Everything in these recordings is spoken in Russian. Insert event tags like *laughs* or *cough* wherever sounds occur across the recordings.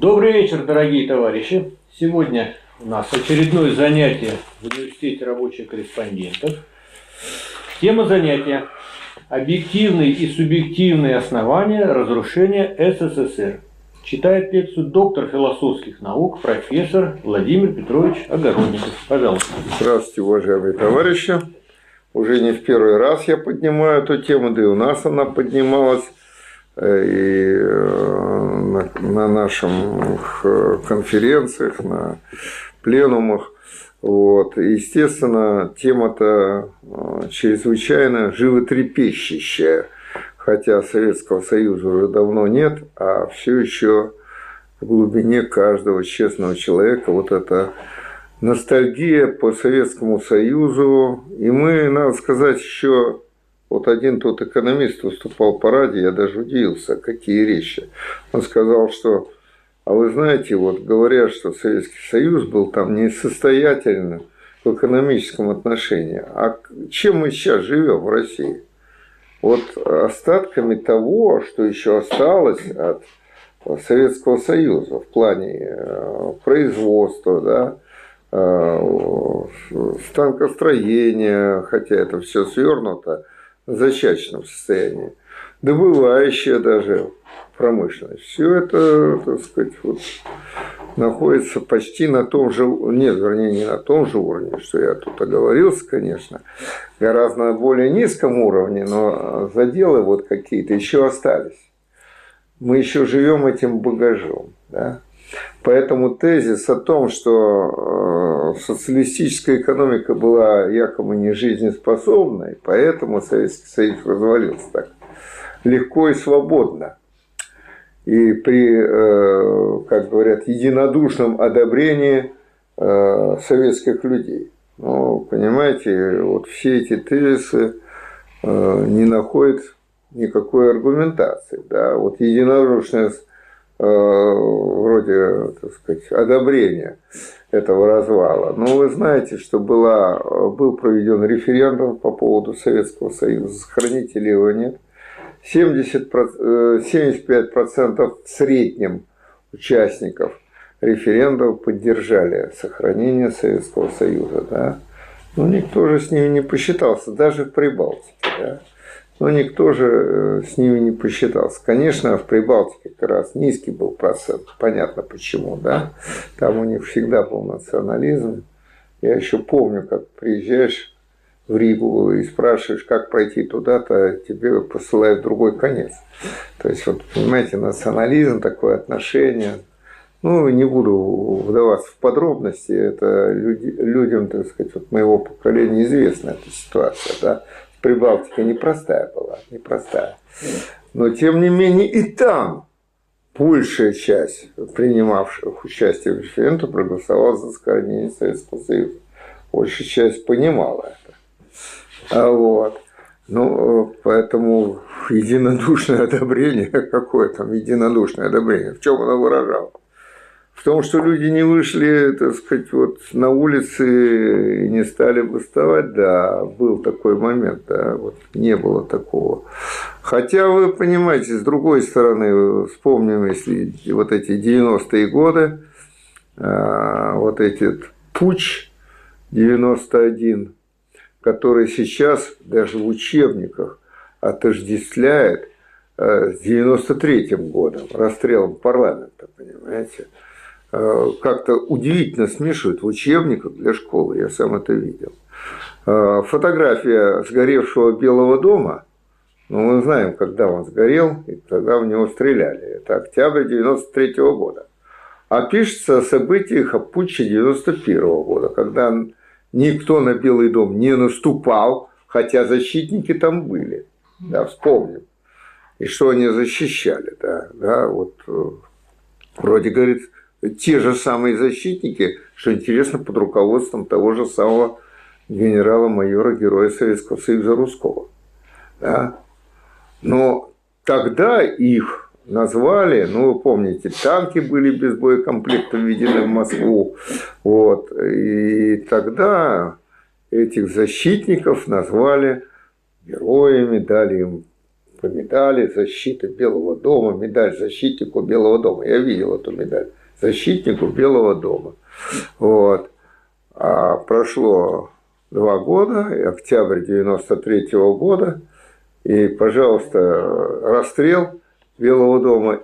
Добрый вечер, дорогие товарищи. Сегодня у нас очередное занятие в университете рабочих корреспондентов. Тема занятия – объективные и субъективные основания разрушения СССР. Читает лекцию доктор философских наук, профессор Владимир Петрович Огородников. Пожалуйста. Здравствуйте, уважаемые товарищи. Уже не в первый раз я поднимаю эту тему, да и у нас она поднималась э, и э, на наших конференциях, на пленумах. Вот. Естественно, тема-то э, чрезвычайно животрепещущая, хотя Советского Союза уже давно нет, а все еще в глубине каждого честного человека вот это ностальгия по Советскому Союзу. И мы, надо сказать, еще вот один тот экономист выступал по радио, я даже удивился, какие речи. Он сказал, что, а вы знаете, вот говорят, что Советский Союз был там несостоятельным в экономическом отношении. А чем мы сейчас живем в России? Вот остатками того, что еще осталось от Советского Союза в плане э, производства, да, Э, станкостроение, хотя это все свернуто в зачаточном состоянии, добывающая даже промышленность. Все это, так сказать, вот, находится почти на том же, нет, вернее, не на том же уровне, что я тут оговорился, конечно, гораздо более низком уровне, но заделы вот какие-то еще остались. Мы еще живем этим багажом. Да? Поэтому тезис о том, что э, социалистическая экономика была якобы не жизнеспособной, поэтому Советский Союз развалился так легко и свободно. И при, э, как говорят, единодушном одобрении э, советских людей. Ну, понимаете, вот все эти тезисы не находят никакой аргументации. Да? Вот единодушное вроде, так сказать, одобрения этого развала. Но вы знаете, что была, был проведен референдум по поводу Советского Союза, сохранить или его нет. 70, 75% в среднем участников референдума поддержали сохранение Советского Союза. Да? Но никто же с ними не посчитался, даже в Прибалтике. Да? Но никто же э, с ними не посчитался. Конечно, в Прибалтике как раз низкий был процент, понятно почему, да, там у них всегда был национализм. Я еще помню, как приезжаешь в Ригу и спрашиваешь, как пройти туда-то, тебе посылают другой конец. То есть, вот, понимаете, национализм, такое отношение. Ну, не буду вдаваться в подробности, это люди, людям, так сказать, вот моего поколения известна эта ситуация, да. Прибалтика непростая была, непростая. Но тем не менее и там большая часть принимавших участие в референдуме проголосовала за сохранение Советского Союза. Большая часть понимала это. А вот. Ну, поэтому единодушное одобрение, *laughs* какое там единодушное одобрение, в чем оно выражалось? В том, что люди не вышли, так сказать, вот на улицы и не стали бастовать, да, был такой момент, да, вот не было такого. Хотя вы понимаете, с другой стороны, вспомним, если вот эти 90-е годы, а, вот этот путь 91, который сейчас даже в учебниках отождествляет а, с 93-м годом, расстрелом парламента, понимаете? Э, как-то удивительно смешивают в учебниках для школы, я сам это видел. Э, фотография сгоревшего Белого дома, ну, мы знаем, когда он сгорел, и когда в него стреляли. Это октябрь 93 -го года. А пишется о событиях о путче 91 -го года, когда никто на Белый дом не наступал, хотя защитники там были. Да, вспомним. И что они защищали, да, да, вот э, вроде, говорит, те же самые защитники, что интересно, под руководством того же самого генерала-майора, героя Советского Союза Русского. Да? Но тогда их назвали, ну, вы помните, танки были без боекомплекта введены в Москву, вот, и тогда этих защитников назвали героями, дали им по медали защиты Белого дома, медаль защитнику Белого дома. Я видел эту медаль. Защитнику Белого дома. Вот. А прошло два года, октябрь 93 -го года, и, пожалуйста, расстрел Белого дома,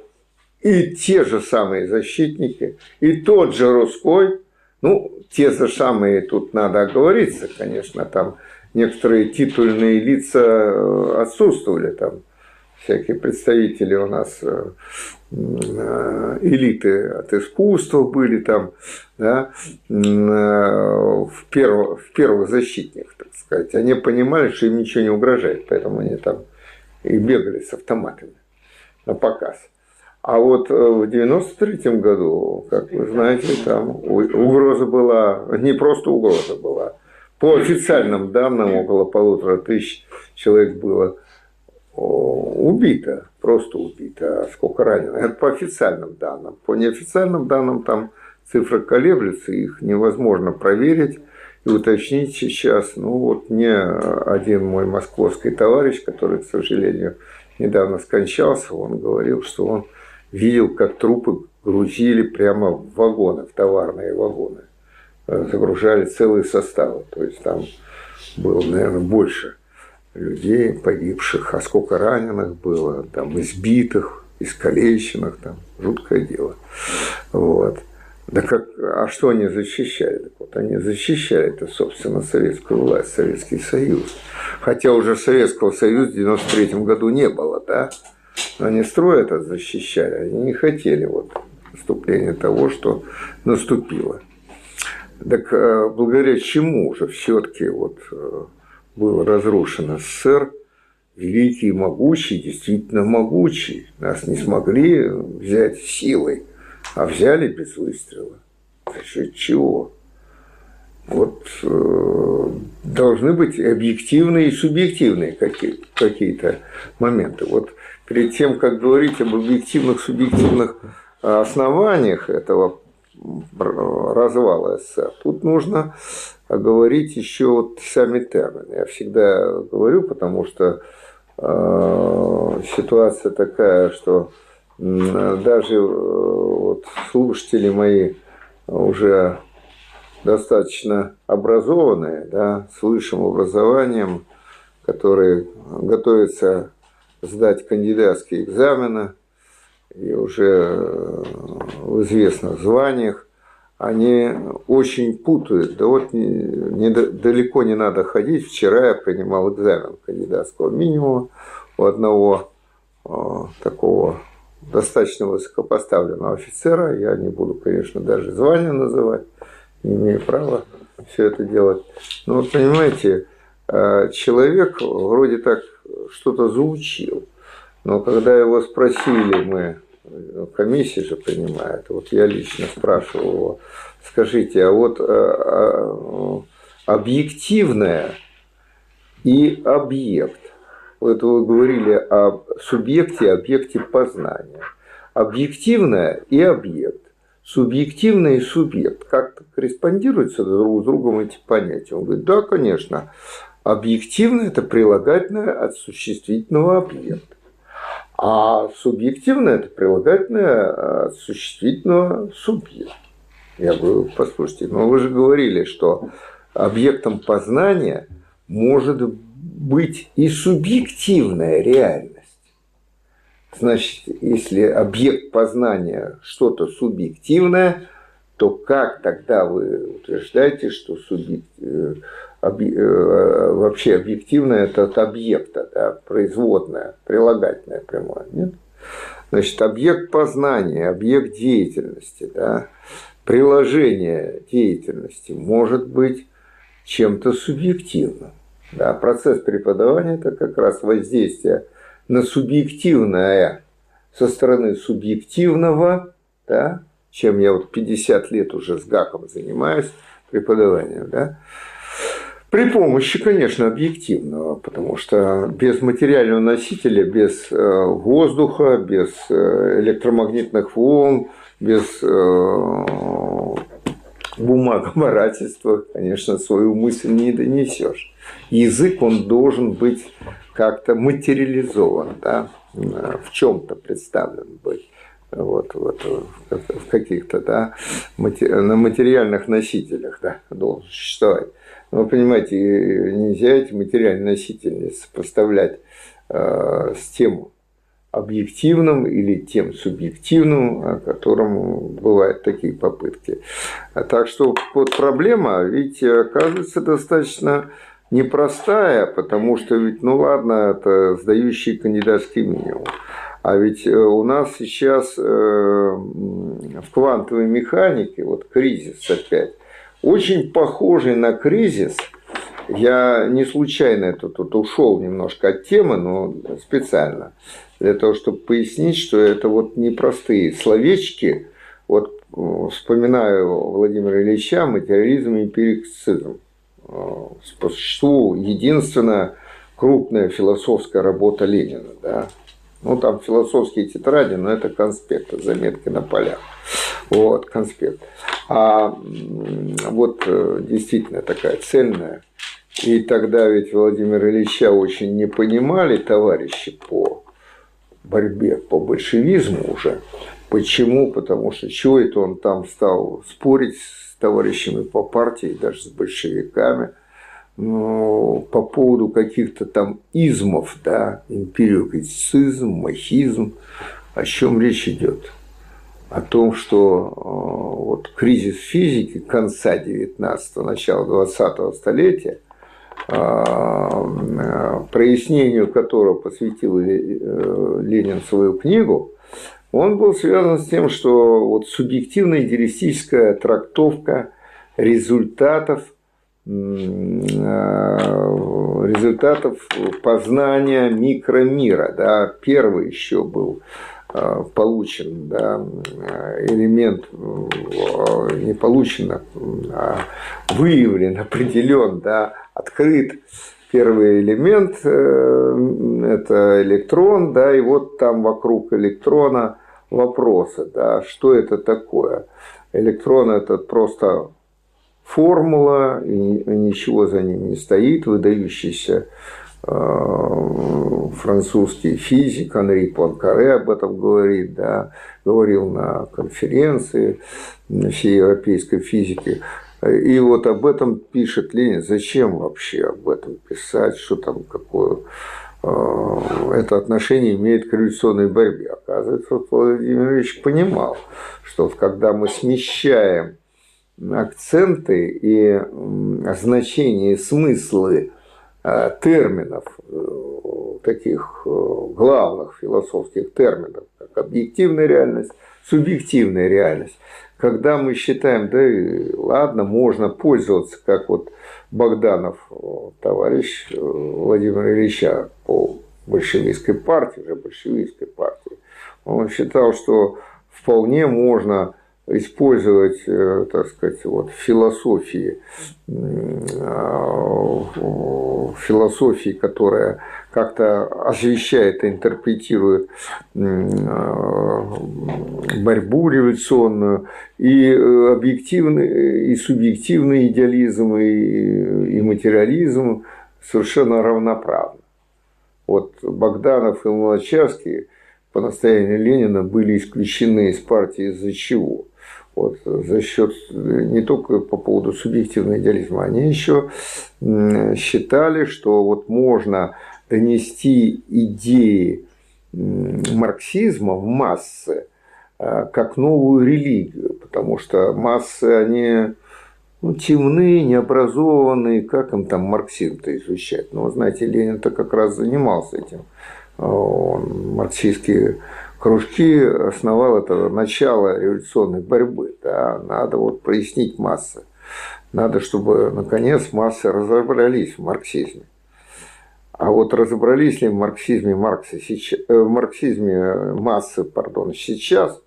и те же самые защитники, и тот же Русской, ну, те же самые, тут надо оговориться, конечно, там некоторые титульные лица отсутствовали, там всякие представители у нас э, э, элиты от искусства были там, да, в, перв, в первых защитниках, так сказать. Они понимали, что им ничего не угрожает, поэтому они там и бегали с автоматами на показ. А вот в 93 году, как вы знаете, там угроза была, не просто угроза была, по официальным данным, около полутора тысяч человек было убито, просто убито, а сколько ранено. Это по официальным данным. По неофициальным данным там цифры колеблются, их невозможно проверить и уточнить сейчас. Ну вот мне один мой московский товарищ, который, к сожалению, недавно скончался, он говорил, что он видел, как трупы грузили прямо в вагоны, в товарные вагоны. Загружали целые составы. То есть там было, наверное, больше людей погибших, а сколько раненых было, там избитых, искалеченных, там жуткое дело. Вот. Да как, а что они защищали? Вот, они защищали это, собственно, советскую власть, Советский Союз. Хотя уже Советского Союза в 93 году не было, да? Но они строй это защищали, они не хотели вот наступления того, что наступило. Так э, благодаря чему же все-таки вот э, был разрушен СССР, великий и могучий, действительно могучий. Нас не смогли взять силой, а взяли без выстрела. За счет чего? Вот э, должны быть объективные и субъективные какие- какие-то моменты. Вот перед тем, как говорить об объективных, субъективных основаниях этого развала СССР. Тут нужно говорить еще вот сами термины. Я всегда говорю, потому что э, ситуация такая, что даже э, вот слушатели мои уже достаточно образованные, да, с высшим образованием, которые готовятся сдать кандидатские экзамены – и уже в известных званиях, они очень путают. Да вот не, не, далеко не надо ходить. Вчера я принимал экзамен кандидатского минимума у одного э, такого достаточно высокопоставленного офицера. Я не буду, конечно, даже звание называть, не имею права все это делать. Но вот понимаете, э, человек вроде так что-то заучил. Но когда его спросили мы, комиссия же принимает. Вот я лично спрашивал его, скажите, а вот а, объективное и объект. Вот вы говорили о субъекте и объекте познания. Объективное и объект. Субъективное и субъект. Как корреспондируются друг с другом эти понятия? Он говорит, да, конечно. Объективное – это прилагательное от существительного объекта. А субъективное – это прилагательное э, существительного субъекта. Я говорю, послушайте, но вы же говорили, что объектом познания может быть и субъективная реальность. Значит, если объект познания что-то субъективное, то как тогда вы утверждаете, что субъект, Э, вообще объективное это от объекта, да, производное, прилагательное прямое. Нет? Значит, объект познания, объект деятельности, да, приложение деятельности может быть чем-то субъективным. Да, процесс преподавания – это как раз воздействие на субъективное со стороны субъективного, да, чем я вот 50 лет уже с ГАКом занимаюсь преподаванием, да, при помощи, конечно, объективного, потому что без материального носителя, без э, воздуха, без э, электромагнитных волн, без э, бумагоморательства, конечно, свою мысль не донесешь. Язык, он должен быть как-то материализован, да, в чем-то представлен быть вот, вот, в каких-то, да, на материальных носителях, да, должен существовать. Вы понимаете, нельзя эти материальные носители сопоставлять э, с тем объективным или тем субъективным, о котором бывают такие попытки. А так что вот проблема, ведь оказывается достаточно непростая, потому что ведь, ну ладно, это сдающий кандидатский минимум. А ведь э, у нас сейчас э, в квантовой механике, вот кризис опять, очень похожий на кризис, я не случайно это тут ушел немножко от темы, но специально, для того, чтобы пояснить, что это вот непростые словечки, вот э, вспоминаю Владимира Ильича, материализм и эмпирицизм. По существу единственная крупная философская работа Ленина, да, ну, там философские тетради, но это конспекты, заметки на полях. Вот, конспект. А вот э, действительно такая цельная. И тогда ведь Владимир Ильича очень не понимали товарищи по борьбе по большевизму уже. Почему? Потому что чего это он там стал спорить с товарищами по партии, даже с большевиками – ну, по поводу каких-то там измов, да, империокритицизм, махизм, о чем речь идет? О том, что э, вот кризис физики конца 19-го, начала 20-го столетия, э, прояснению которого посвятил э, Ленин свою книгу, он был связан с тем, что вот субъективная идеалистическая трактовка результатов – Э, результатов познания микромира. Да. Первый еще был э, получен да, элемент, э, не получен, а выявлен, определен, да, открыт первый элемент – это электрон, да, и вот там вокруг электрона вопросы, да, что это такое. Электрон – это просто формула, и ничего за ним не стоит, выдающийся э, французский физик Анри Пуанкаре об этом говорит, да, говорил на конференции всей европейской физики. И вот об этом пишет Ленин. Зачем вообще об этом писать, что там какое э, это отношение имеет к революционной борьбе. Оказывается, вот Владимир Ильич понимал, что когда мы смещаем акценты и значения, смыслы э, терминов, э, таких э, главных философских терминов, как объективная реальность, субъективная реальность. Когда мы считаем, да и ладно, можно пользоваться, как вот Богданов, товарищ Владимира Ильича по большевистской партии, уже большевистской партии, он считал, что вполне можно использовать, э, так сказать, вот, философии, э, философии, которая как-то освещает и интерпретирует э, борьбу революционную, и объективный, и субъективный идеализм, и, и материализм совершенно равноправны. Вот Богданов и Луначарский по настоянию Ленина были исключены из партии из-за чего? Вот, за счет не только по поводу субъективного идеализма, они еще считали, что вот можно донести идеи марксизма в массы а, как новую религию, потому что массы, они ну, темные, необразованные, как им там марксизм-то изучать? Ну, знаете, Ленин-то как раз занимался этим. Он марксистские кружки основал это начало революционной борьбы. Да, надо вот прояснить массы. Надо, чтобы наконец массы разобрались в марксизме. А вот разобрались ли в марксизме Маркса сейчас, э, в марксизме массы, пардон, сейчас,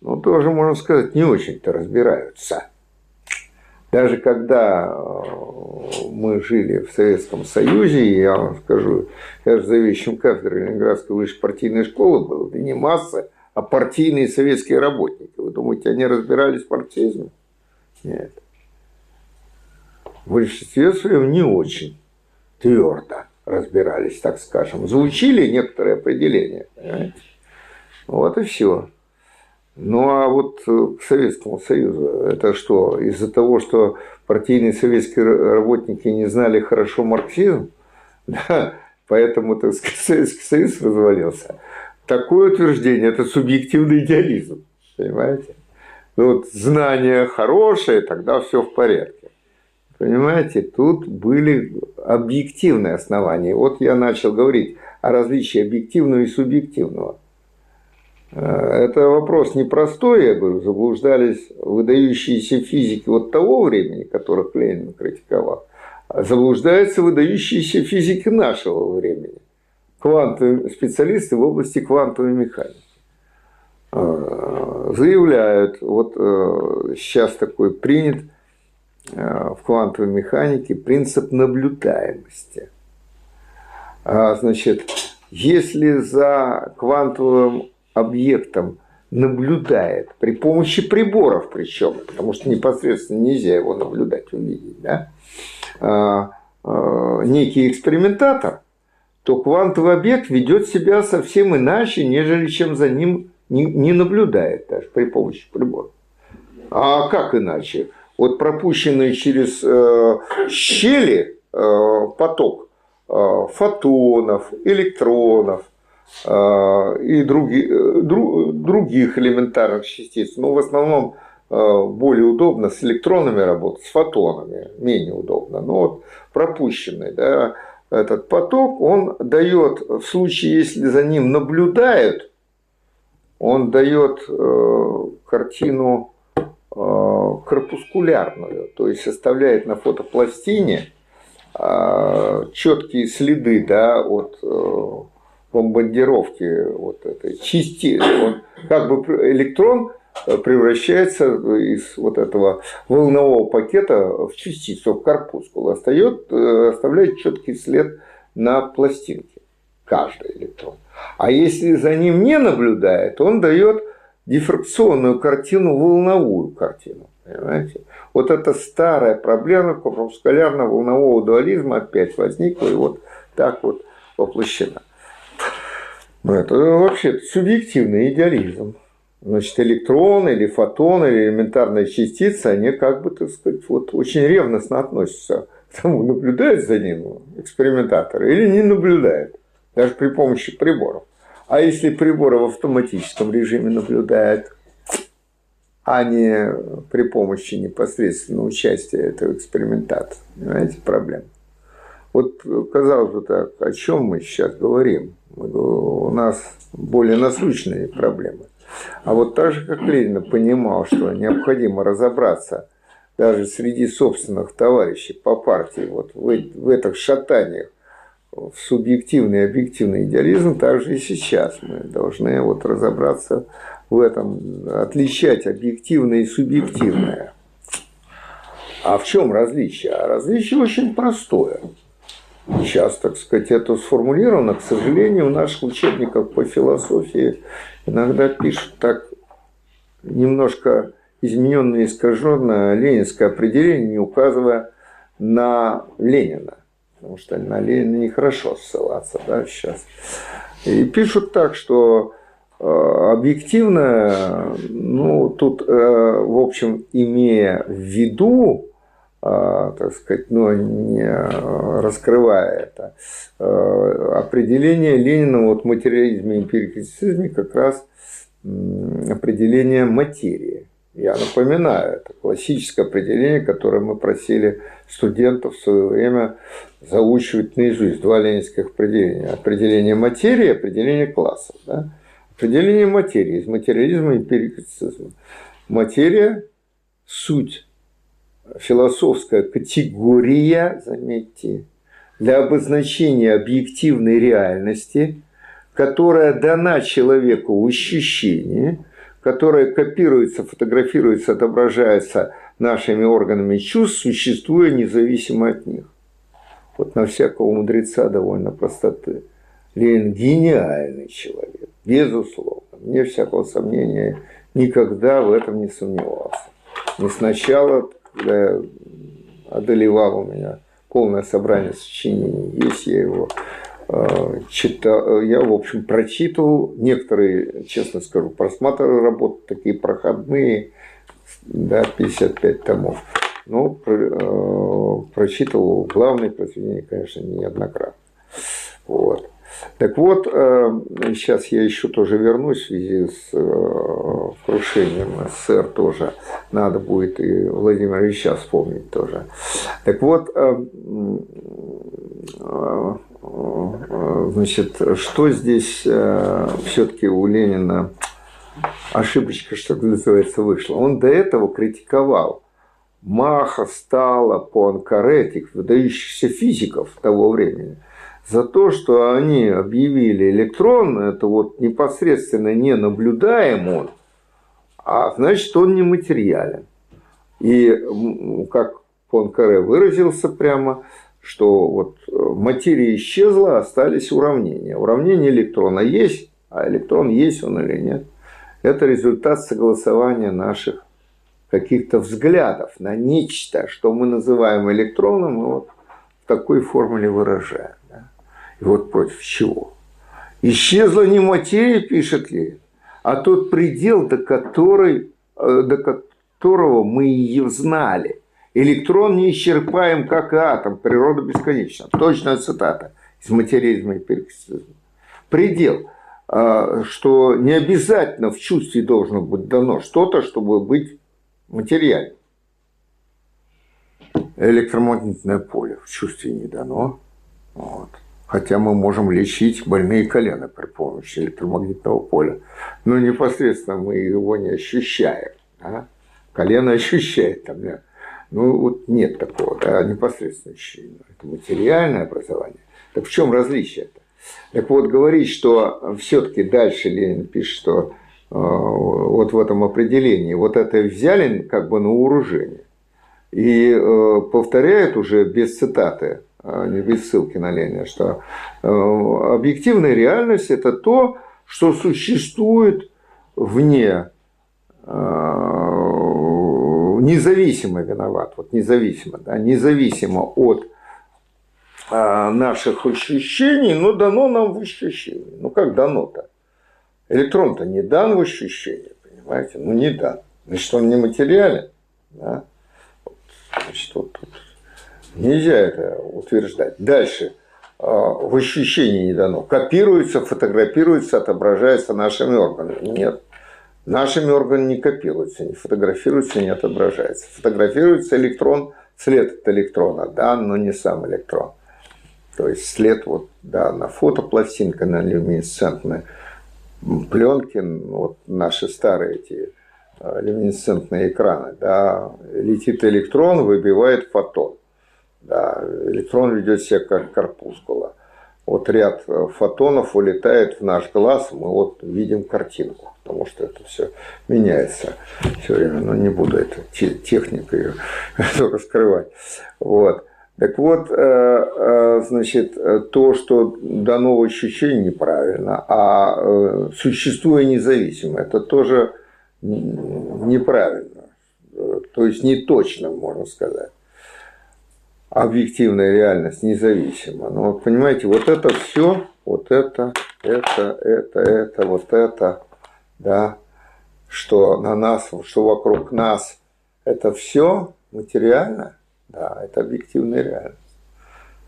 ну, тоже, можно сказать, не очень-то разбираются. Даже когда э, мы жили в Советском Союзе, я вам скажу, я же заведующим кафедрой Ленинградской высшей партийной школы был, да не масса, а партийные советские работники. Вы думаете, они разбирались в марксизме? Нет. В большинстве своем не очень твердо. разбирались, так скажем. Звучили некоторые определения. Понимаете? Вот и все. Ну а вот э, к Советскому Союзу, это что, из-за того, что партийные советские работники не знали хорошо марксизм, *laughs* да, поэтому, так сказать, Советский Союз развалился. Такое утверждение – это субъективный идеализм, понимаете? Ну, вот знание хорошее, тогда все в порядке. Понимаете, тут были объективные основания. Вот я начал говорить о различии объективного и субъективного. Э, это вопрос непростой, я говорю, заблуждались выдающиеся физики вот того времени, которых Ленин критиковал, а заблуждаются выдающиеся физики нашего времени, квантовые специалисты в области квантовой механики. Э, заявляют, вот э, сейчас такой принят в квантовой механике принцип наблюдаемости. А, значит, если за квантовым объектом наблюдает при помощи приборов причем, потому что непосредственно нельзя его наблюдать, увидеть, да, а, а, некий экспериментатор, то квантовый объект ведет себя совсем иначе, нежели чем за ним не наблюдает даже при помощи приборов. А как иначе? Вот пропущенный через э, щели э, поток э, фотонов, электронов, и други, э, других элементарных частиц. Но в основном а, более удобно с электронами работать, с фотонами менее удобно. Но вот пропущенный да, этот поток, он дает, в случае, если за ним наблюдают, он дает э, картину э, корпускулярную, то есть составляет на фотопластине э, четкие следы да, от бомбардировки вот этой части, он как бы электрон превращается из вот этого волнового пакета в частицу, в корпускул, остает, оставляет четкий след на пластинке, каждый электрон. А если за ним не наблюдает, он дает дифракционную картину, волновую картину. Понимаете? Вот эта старая проблема корпускулярно-волнового дуализма опять возникла и вот так вот воплощена. Это вообще субъективный идеализм. Значит, электрон или фотон или элементарная частица, они как бы, так сказать, вот очень ревностно относятся к тому, наблюдает за ним экспериментатор или не наблюдает, даже при помощи приборов. А если приборы в автоматическом режиме наблюдают, а не при помощи непосредственного участия этого экспериментатора, понимаете, проблема. Вот, казалось бы так, о чем мы сейчас говорим? У нас более насущные проблемы. А вот так же, как Ленин понимал, что необходимо разобраться даже среди собственных товарищей по партии вот в, в этих шатаниях в субъективный и объективный идеализм, также и сейчас мы должны вот разобраться в этом, отличать объективное и субъективное. А в чем различие? А различие очень простое. Сейчас, так сказать, это сформулировано. К сожалению, в наших учебниках по философии иногда пишут так немножко измененное искаженное ленинское определение, не указывая на Ленина. Потому что на Ленина нехорошо ссылаться да, сейчас. И пишут так, что э, объективно, ну, тут, э, в общем, имея в виду так сказать, но не раскрывая это. А, определение Ленина вот в материализме и эмпирикритицизме как раз определение материи. Я напоминаю, это классическое определение, которое мы просили студентов в свое время заучивать наизусть. Два ленинских определения. Определение материи определение классов. Да? Определение материи из материализма и эмпирикритицизма. Материя – суть философская категория, заметьте, для обозначения объективной реальности, которая дана человеку в ощущении, которая копируется, фотографируется, отображается нашими органами чувств, существуя независимо от них. Вот на всякого мудреца довольно простоты. Ленин гениальный человек, безусловно. Мне всякого сомнения никогда в этом не сомневался. Не сначала когда у меня полное собрание сочинений есть, я его э, читал, я, в общем, прочитывал, некоторые, честно скажу, просматривал работы, такие проходные, да, 55 томов. Но э, прочитывал главные произведения, конечно, неоднократно. Вот. Так вот, сейчас я еще тоже вернусь в связи с крушением СССР тоже. Надо будет и Владимира Ильича вспомнить тоже. Так вот, значит, что здесь все-таки у Ленина ошибочка, что называется, вышла? Он до этого критиковал Маха, Стала, Пуанкаре, этих выдающихся физиков того времени – за то, что они объявили электрон, это вот непосредственно не наблюдаем он, а значит он не материален. И как Понкаре выразился прямо, что вот материя исчезла, остались уравнения. Уравнение электрона есть, а электрон есть он или нет. Это результат согласования наших каких-то взглядов на нечто, что мы называем электроном, и вот в такой формуле выражаем. И вот против чего? Исчезла не материя, пишет Ленин, а тот предел, до, которой, э, до которого мы ее знали. Электрон не исчерпаем, как и атом, природа бесконечна. Точная цитата из материализма и перекрестизма. Предел, э, что не обязательно в чувстве должно быть дано что-то, чтобы быть материальным. Электромагнитное поле в чувстве не дано. Вот хотя мы можем лечить больные колена при помощи электромагнитного поля. Но непосредственно мы его не ощущаем. Да? Колено ощущает там. Да? Ну, вот нет такого, да, непосредственного ощущения. Это материальное образование. Так в чем различие-то? Так вот, говорить, что все-таки дальше Ленин пишет, что э, вот в этом определении вот это взяли как бы на вооружение. И э, повторяет уже без цитаты не без ссылки на Ленина, что э, объективная реальность – это то, что существует вне э, независимо виноват, вот независимо, да, независимо от э, наших ощущений, но дано нам в ощущении. Ну как дано-то? Электрон-то не дан в ощущении, понимаете? Ну не дан. Значит, он не материален. Да? Значит, вот тут Нельзя это утверждать. Дальше. А, в ощущении не дано. Копируется, фотографируется, отображается нашими органами. Нет. Нашими органами не копируется, не фотографируется, не отображается. Фотографируется электрон, след от электрона, да, но не сам электрон. То есть след вот, да, на фотопластинка, на люминесцентной пленке, вот наши старые эти а, люминесцентные экраны, да, летит электрон, выбивает фотон. Да, электрон ведет себя как корпускула. Вот ряд э, фотонов улетает в наш глаз, мы вот видим картинку, потому что это все меняется все время, но не буду это технику *laughs* ее раскрывать. Вот. Так вот, э, э, значит, то, что дано в ощущении неправильно, а существуя независимо, это тоже неправильно. То есть не точно, можно сказать объективная реальность независима. Но вот понимаете, вот это все, вот это, это, это, это, вот это, да, что на нас, что вокруг нас, это все материально, да, это объективная реальность.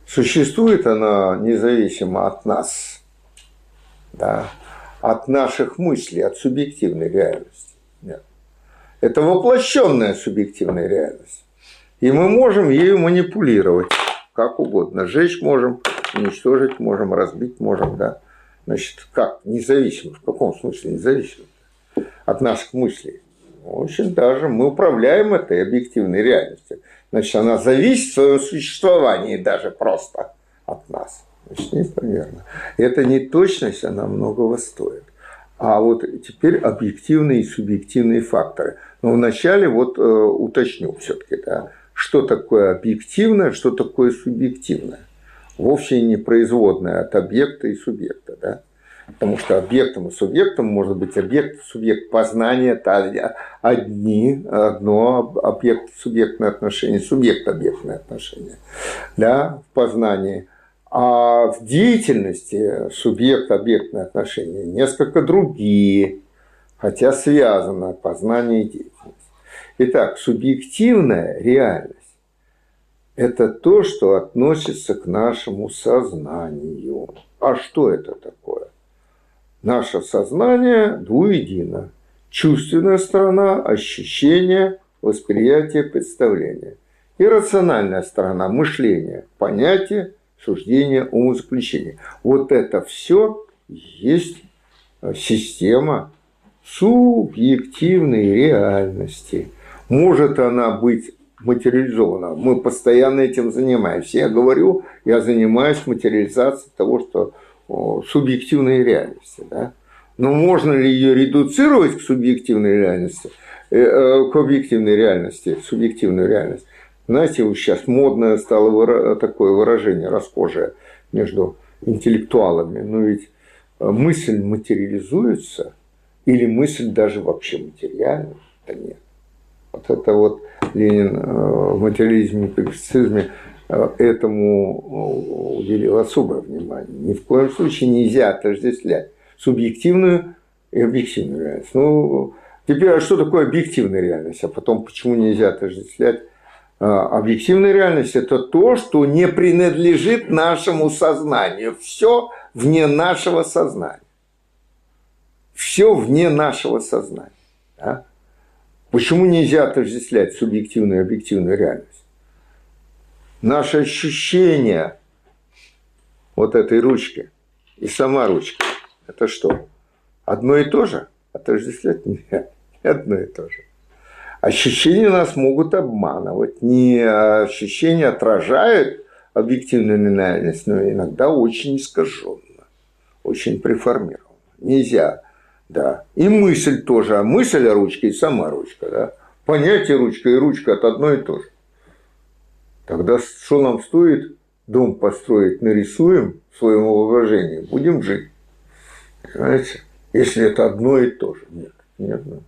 Существует она независимо от нас, да, от наших мыслей, от субъективной реальности. Нет. Это воплощенная субъективная реальность. И мы можем ею манипулировать как угодно. Сжечь можем, уничтожить можем, разбить можем, да. Значит, как? Независимо. В каком смысле независимо? От наших мыслей. Очень даже мы управляем этой объективной реальностью. Значит, она зависит в своем существовании даже просто от нас. Значит, непомерно. Это не точность, она многого стоит. А вот теперь объективные и субъективные факторы. Но вначале вот э, уточню все-таки, да, что такое объективное, что такое субъективное. Вовсе не производное от объекта и субъекта. Да? Потому что объектом и субъектом может быть объект субъект познания, это одни, одно объект-субъектное отношение, субъект-объектное отношение да, в познании. А в деятельности субъект-объектные отношения несколько другие, хотя связано познание и деятельность. Итак, субъективная реальность – это то, что относится к нашему сознанию. А что это такое? Наше сознание двуедино. Чувственная сторона, ощущение, восприятие, представление. И рациональная сторона, мышление, понятие, суждение, умозаключение. Вот это все есть система субъективной реальности. Может она быть материализована. Мы постоянно этим занимаемся. Я говорю, я занимаюсь материализацией того, что субъективной реальности. Да? Но можно ли ее редуцировать к субъективной реальности, э, э, к объективной реальности, субъективную реальность? Знаете, вот сейчас модное стало такое выражение, расхожее между интеллектуалами. Но ведь э, мысль материализуется, или мысль даже вообще материальна? Да нет. Вот это вот Ленин в материализме и публицизме Э, этому уделил особое внимание. Ни в коем случае нельзя отождествлять субъективную и объективную реальность. Ну, теперь, а что такое объективная реальность? А потом, почему нельзя отождествлять э, Объективная реальность – это то, что не принадлежит нашему сознанию. Все вне нашего сознания. Все вне нашего сознания. Да? Почему нельзя отождествлять субъективную и объективную реальность? наше ощущение вот этой ручки и сама ручка, это что? Одно и то же? Отождествлять? *laughs* Нет, не одно и то же. Ощущения нас могут обманывать. Не ощущения отражают объективную реальность, но иногда очень искаженно, очень преформировано. Нельзя, да. И мысль тоже, а мысль о ручке и сама ручка, да. Понятие ручка и ручка – это одно и то же. Тогда что нам стоит дом построить, нарисуем в своем воображении, будем жить. Понимаете? Если это одно и то же. Нет, не одно.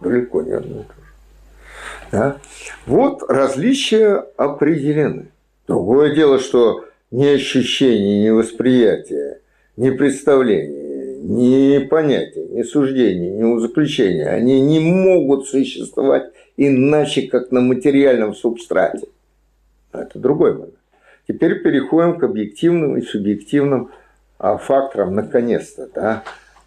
Далеко не одно и то же. Да? Вот различия определены. Другое дело, что ни ощущение, ни восприятие, ни представление, ни понятие, ни суждение, ни заключение, они не могут существовать иначе, как на материальном субстрате. Это другой момент. Теперь переходим к объективным и субъективным а, факторам, наконец-то, да,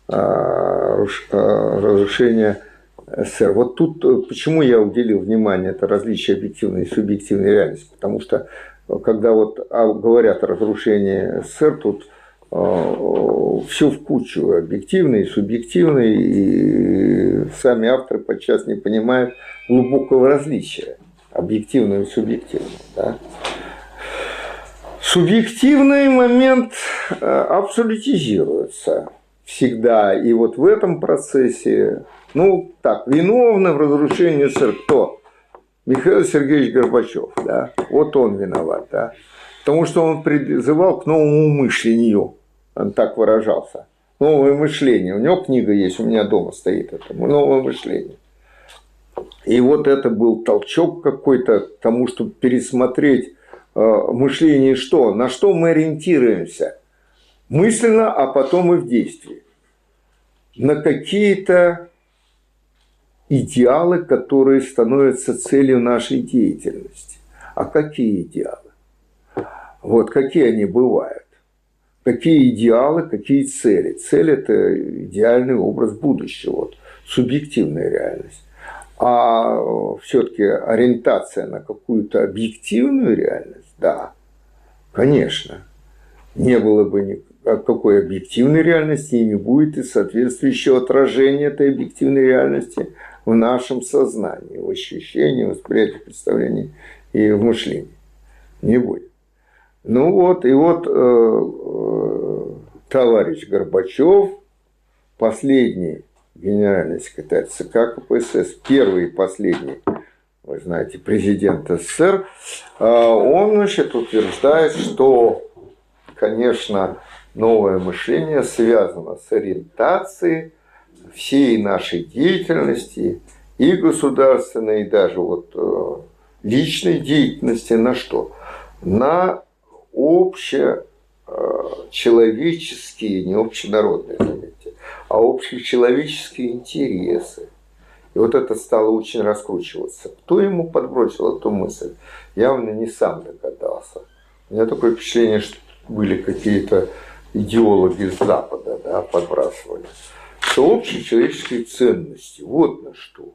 а, а, разрушения СССР. Вот тут почему я уделил внимание это различие объективной и субъективной реальности. Потому что когда вот говорят о разрушении СССР, тут все в кучу, объективный и субъективный, и сами авторы подчас не понимают глубокого различия объективную и субъективную. Да? Субъективный момент э, абсолютизируется всегда. И вот в этом процессе, ну так, виновны в разрушении СССР кто? Михаил Сергеевич Горбачев, да, вот он виноват, да, потому что он призывал к новому мышлению, он так выражался, новое мышление, у него книга есть, у меня дома стоит это, новое мышление. И вот это был толчок какой-то к тому, чтобы пересмотреть э, мышление что, на что мы ориентируемся. Мысленно, а потом и в действии. На какие-то идеалы, которые становятся целью нашей деятельности. А какие идеалы? Вот какие они бывают? Какие идеалы, какие цели? Цель – это идеальный образ будущего, вот, субъективная реальность а все-таки ориентация на какую-то объективную реальность, да, конечно, не было бы никакой объективной реальности и не будет и соответствующего отражения этой объективной реальности в нашем сознании, в ощущении, восприятии, представлении и в мышлении. Не будет. Ну вот, и вот э, э, товарищ Горбачев, последний генеральный секретарь ЦК КПСС, первый и последний, вы знаете, президент СССР, а, он значит, утверждает, что, конечно, новое мышление связано с ориентацией всей нашей деятельности и государственной, и даже вот э, личной деятельности на что? На общечеловеческие, не общенародные, заметьте, а общечеловеческие интересы. И вот это стало очень раскручиваться. Кто ему подбросил эту мысль? Явно не сам догадался. У меня такое впечатление, что были какие-то идеологи с Запада, да, подбрасывали. Что общие человеческие ценности, вот на что.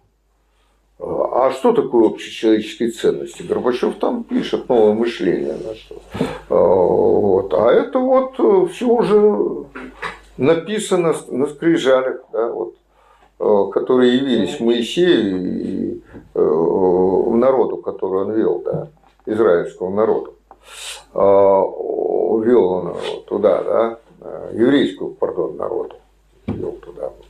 А что такое общечеловеческие ценности? Горбачев там пишет новое мышление что. Вот. А это вот все уже написано на скрижалях, да, вот, которые явились Моисею и народу, который он вел, да, израильскому народу. Вел он туда, да, еврейскую, пардон, народу вел туда. Вот,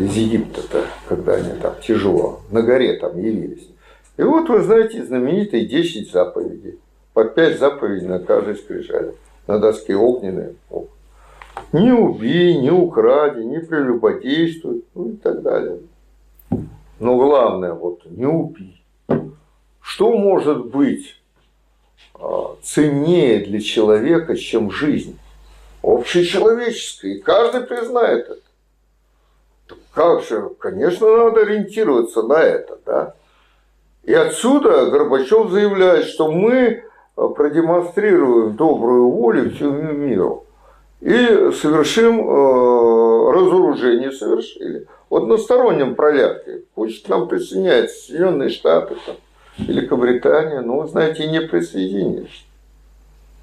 из Египта-то, когда они там тяжело, на горе там явились. И вот вы знаете знаменитые 10 заповедей. По 5 заповедей на каждой скрижале. На доске огненной. Не убей, не укради, не прелюбодействуй, ну и так далее. Но главное, вот не убей. Что может быть а, ценнее для человека, чем жизнь? Общечеловеческая. И каждый признает это. Как же, конечно, надо ориентироваться на это, да. И отсюда Горбачев заявляет, что мы продемонстрируем добрую волю всему миру и совершим э, разоружение, совершили. В одностороннем пролятке. Пусть к нам присоединяются Соединенные Штаты там, Великобритания, но, вы знаете, не присоединились.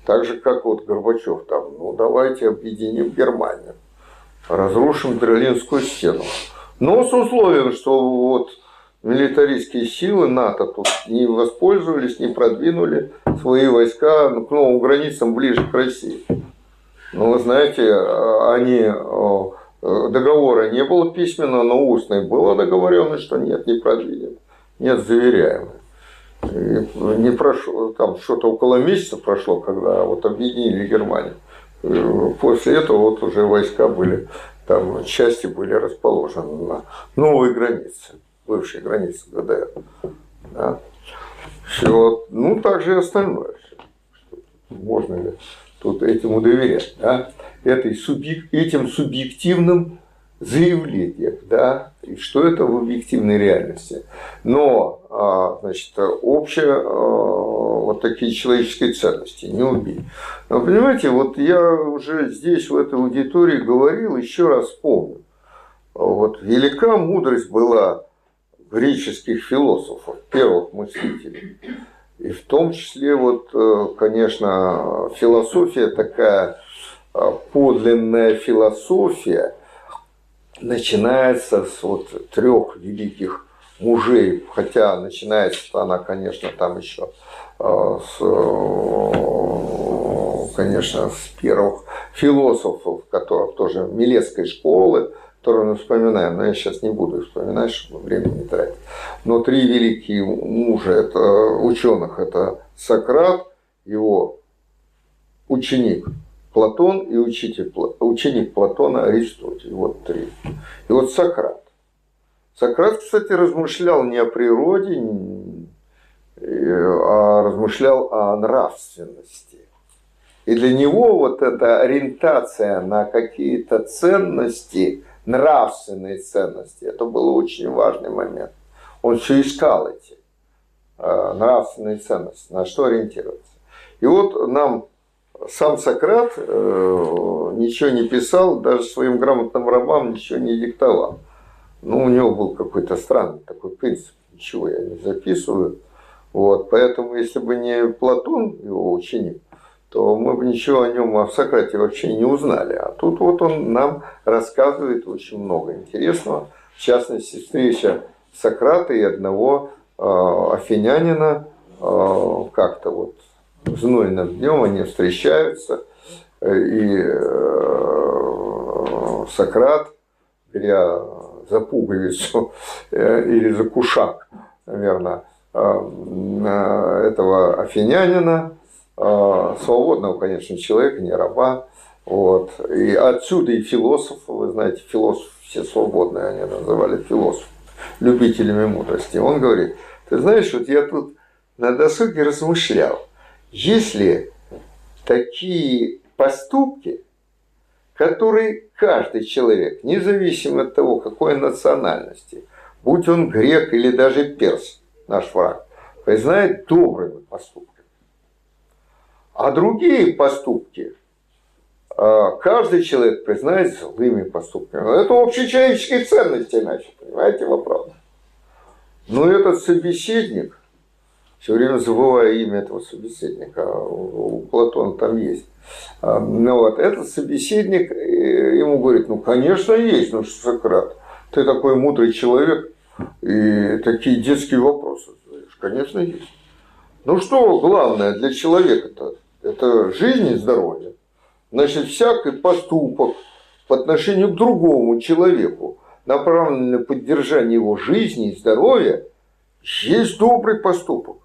Так же, как вот Горбачев там, ну давайте объединим Германию разрушим Берлинскую стену. Но с условием, что вот милитаристские силы НАТО тут не воспользовались, не продвинули свои войска к новым границам ближе к России. Но вы знаете, они договора не было письменно, но устной было договоренность, что нет, не продвинем, нет, заверяем. Не прошло, там что-то около месяца прошло, когда вот объединили Германию. После этого вот уже войска были, там части были расположены на новой границе, бывшей границе ГДР. Да. Все, ну, также и остальное. Можно ли тут этому доверять, да? Этой субъек, этим субъективным заявлением, да, и что это в объективной реальности. Но, а, значит, общее а, вот такие человеческие ценности, не убей. Но понимаете, вот я уже здесь, в этой аудитории говорил, еще раз помню. Вот велика мудрость была греческих философов, первых мыслителей. И в том числе, вот, э, конечно, философия такая, э, подлинная философия, начинается с вот трех великих мужей, хотя начинается она, конечно, там еще э, с, конечно, с первых философов, которых тоже Милецкой школы, которую мы вспоминаем, но я сейчас не буду вспоминать, чтобы времени не тратить. Но три великие мужа это, ученых – это Сократ, его ученик Платон и учитель, ученик Платона Аристотель. Вот три. И вот Сократ. Сократ, кстати, размышлял не о природе, а размышлял о нравственности. И для него вот эта ориентация на какие-то ценности, нравственные ценности, это был очень важный момент. Он все искал эти э, нравственные ценности, на что ориентироваться. И вот нам сам Сократ э, ничего не писал, даже своим грамотным рабам ничего не диктовал. Ну, у него был какой-то странный такой принцип, ничего я не записываю. Вот, поэтому, если бы не Платон, его ученик, то мы бы ничего о нем, о Сократе вообще не узнали. А тут вот он нам рассказывает очень много интересного. В частности, встреча Сократа и одного э, афинянина э, как-то вот знойным днем они встречаются, и э, Сократ, беря за пуговицу э, или за кушак, наверное, э, этого афинянина, э, свободного, конечно, человека, не раба. Вот. И отсюда и философ, вы знаете, философ все свободные, они называли философ, любителями мудрости. Он говорит, ты знаешь, вот я тут на досуге размышлял, если такие поступки, которые каждый человек, независимо от того, какой национальности, будь он грек или даже перс, наш враг, признает добрыми поступками. А другие поступки а, каждый человек признает злыми поступками. Это общечеловеческие ценности, иначе, понимаете вопрос? Но этот собеседник, все время забываю имя этого собеседника, у Платона там есть. А, ну вот, этот собеседник э, ему говорит, ну, конечно, есть, ну, что Сократ, ты такой мудрый человек, и такие детские вопросы задаешь. Конечно, есть. Ну, что главное для человека-то? Это жизнь и здоровье. Значит, всякий поступок по отношению к другому человеку, направленный на поддержание его жизни и здоровья, есть добрый поступок.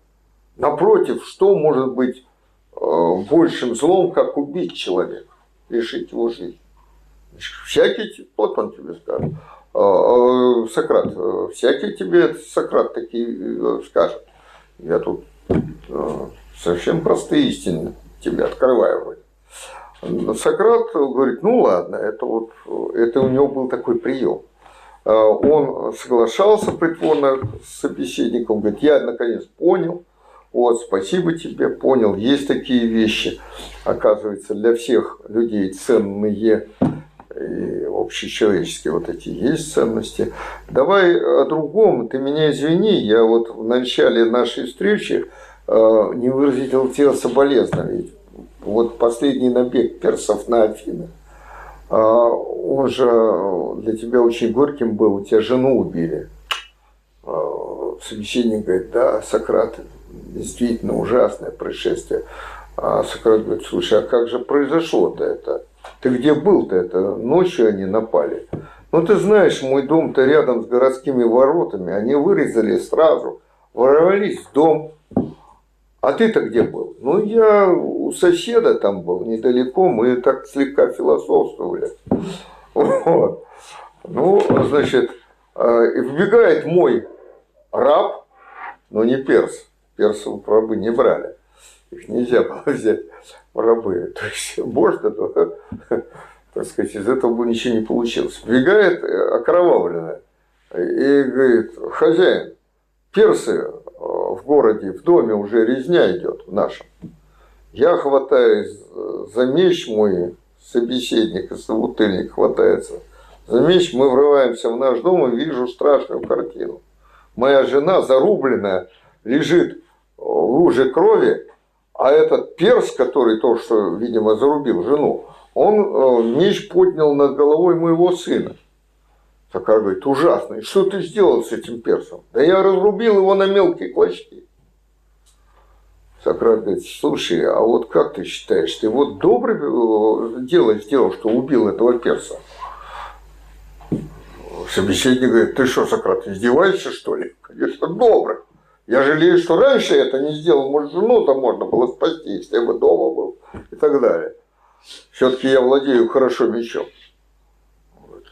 Напротив, что может быть э, большим злом, как убить человека, лишить его жизни? Всякий, вот он тебе скажет, э, э, Сократ, всякий тебе Сократ такие скажет. Я тут совсем простые истины тебе открываю. Сократ говорит, ну ладно, это вот, это у него был такой прием. Он соглашался притворно с собеседником, говорит, я наконец понял, вот, спасибо тебе, понял, есть такие вещи, оказывается, для всех людей ценные и общечеловеческие вот эти есть ценности. Давай о другом, ты меня извини, я вот в начале нашей встречи а, не выразил тебе соболезнования вот последний набег персов на Афины, а, он же для тебя очень горьким был, у тебя жену убили. А, собеседник говорит, да, Сократ, действительно ужасное происшествие. А Сократ говорит, слушай, а как же произошло-то это? Ты где был-то это? Ночью они напали. Ну, ты знаешь, мой дом-то рядом с городскими воротами. Они вырезали сразу, ворвались в дом, а ты-то где был? Ну, я у соседа там был, недалеко, мы так слегка философствовали. Вот. Ну, значит, а, и вбегает мой раб, но не перс. Персов рабы не брали. Их нельзя было *laughs* взять в рабы. То есть, можно, то, *laughs* так сказать, из этого бы ничего не получилось. Вбегает э, окровавленная и говорит, хозяин, персы в городе, в доме уже резня идет в нашем. Я хватаюсь за меч мой, собеседник и собутыльник хватается за меч, мы врываемся в наш дом и вижу страшную картину. Моя жена зарубленная лежит в луже крови, а этот перс, который то, что, видимо, зарубил жену, он э, меч поднял над головой моего сына. Такая говорит, ужасно. И что ты сделал с этим персом? Да я разрубил его на мелкие клочки. Сократ говорит, слушай, а вот как ты считаешь, ты вот доброе э, дело сделал, что убил этого перса? Собеседник говорит, ты что, Сократ, издеваешься, что ли? Конечно, добрый. Я жалею, что раньше это не сделал. Может, жену-то можно было спасти, если бы дома был и так далее. Все-таки я владею хорошо мечом.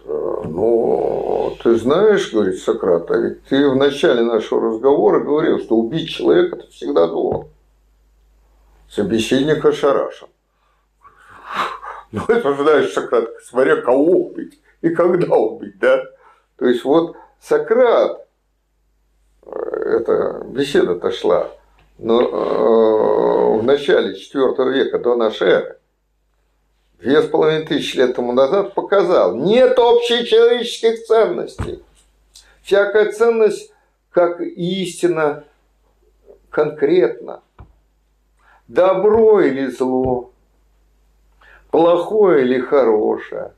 Э, ну, ты знаешь, говорит Сократ, а ведь ты в начале нашего разговора говорил, что убить человека это всегда дурно. Собеседник ошарашен. Ну, это, знаешь, Сократ, смотря кого убить и когда убить, да? То есть, вот Сократ, эта беседа-то шла, но э, в начале IV века до нашей эры, две с половиной тысячи лет тому назад показал, нет общей человеческих ценностей. Всякая ценность, как истина, конкретно. Добро или зло, плохое или хорошее,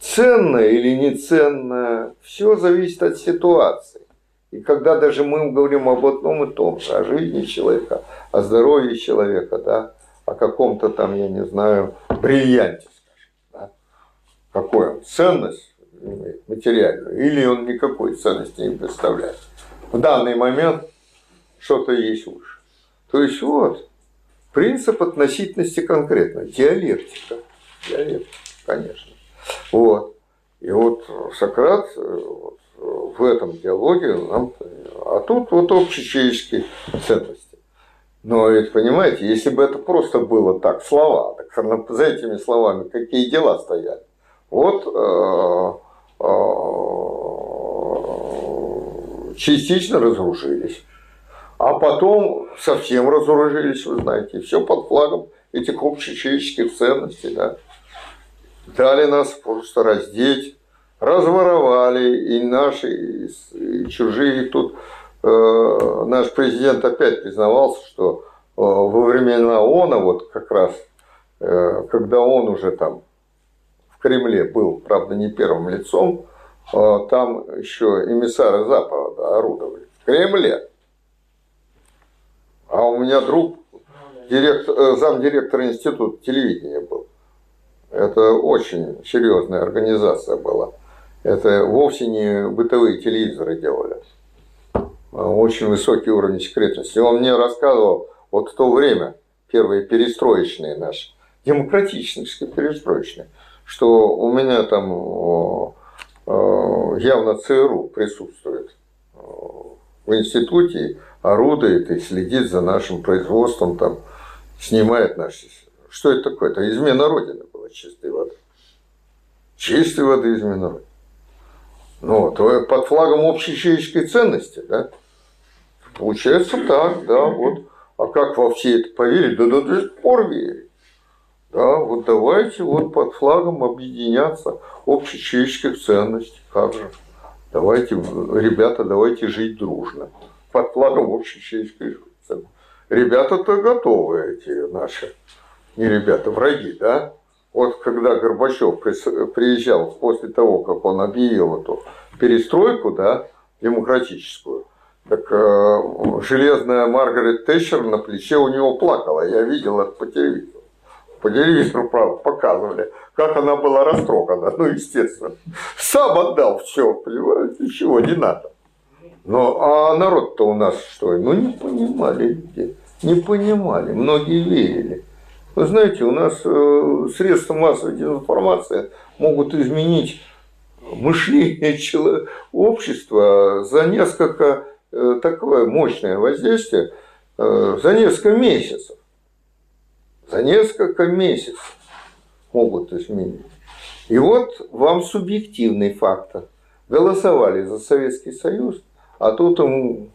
ценное или неценное, все зависит от ситуации. И когда даже мы говорим об одном и том же, о жизни человека, о здоровье человека, да, о каком-то там, я не знаю, бриллианте, скажем. Да? Какой он? Ценность материальную, или он никакой ценности не представляет. В данный момент что-то есть лучше. То есть вот, Принцип относительности конкретно. Диалектика. Диалектика, конечно. Вот. И вот Сократ вот, в этом диалоге нам... А тут вот общечеловеческие ценности. Но ведь понимаете, если бы это просто было так, слова, так за этими словами какие дела стояли? Вот э, э, частично разоружились. А потом совсем разоружились, вы знаете, все под флагом этих общечеловеческих ценностей, да. Дали нас просто раздеть, разворовали и наши, и чужие тут. Э, наш президент опять признавался, что э, во времена ООНа, вот как раз, э, когда он уже там в Кремле был, правда, не первым лицом, там еще эмиссары Запада орудовали. В Кремле. А у меня друг, директор, замдиректора института телевидения был. Это очень серьезная организация была. Это вовсе не бытовые телевизоры делали. А очень высокий уровень секретности. Он мне рассказывал вот в то время, первые перестроечные наши, демократичные перестроечные, что у меня там явно ЦРУ присутствует в институте, орудует и следит за нашим производством, там, снимает наши... Что это такое? Это измена Родины была чистой воды. Чистой воды измена Родины. Ну, то под флагом общей человеческой ценности, да? Получается так, да, вот. А как во все это поверили? Да до сих пор верить. Да, вот давайте вот под флагом объединяться общечеловеческих ценностей. Как же? Давайте, ребята, давайте жить дружно. Под флагом общечеловеческих ценностей. Ребята-то готовы, эти наши, не ребята, враги, да? Вот когда Горбачев приезжал после того, как он объявил эту перестройку, да, демократическую, так э, железная Маргарет Тэтчер на плече у него плакала. Я видел это по телевизору. По телевизору, показывали, как она была растрогана. Ну, естественно. Сам отдал все, понимаете, ничего не надо. Но, а народ-то у нас что? Ну, не понимали люди. Не понимали, многие верили. Вы знаете, у нас э, средства массовой информации могут изменить мышление общества за несколько Э, такое мощное воздействие э, за несколько месяцев. За несколько месяцев могут изменить. И вот вам субъективный фактор. Голосовали за Советский Союз, а тут ему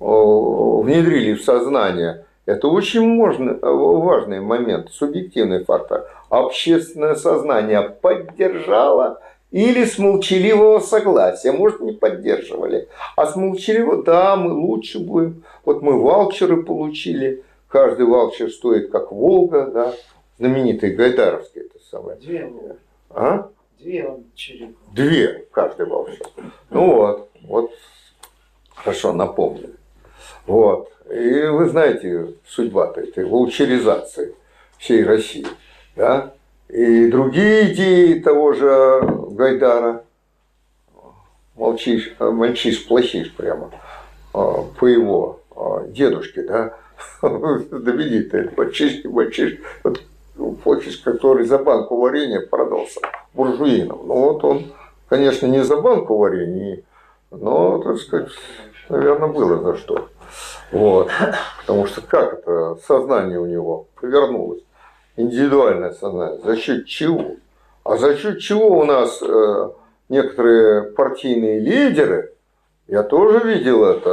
внедрили в сознание. Это очень можно, важный момент, субъективный фактор. Общественное сознание поддержало или с молчаливого согласия, может, не поддерживали. А с молчаливого, да, мы лучше будем. Вот мы ваучеры получили, каждый ваучер стоит как Волга, да, знаменитый Гайдаровский это самое. Две. А? Две он. Две каждый ваучер. Ну вот, вот, хорошо напомнили. Вот. И вы знаете судьба-то этой ваучеризации всей России. Да? и другие идеи того же Гайдара. Молчишь, мальчишь, плохишь прямо а, по его а, дедушке, да, *laughs* знаменитый мальчишки, мальчиш, плохиш, который за банку варенья продался буржуинам. Ну вот он, конечно, не за банку варенья, но, так сказать, наверное, было за что. Вот. Потому что как это сознание у него повернулось индивидуальное сознание. За счет чего? А за счет чего у нас э, некоторые партийные лидеры, я тоже видел это,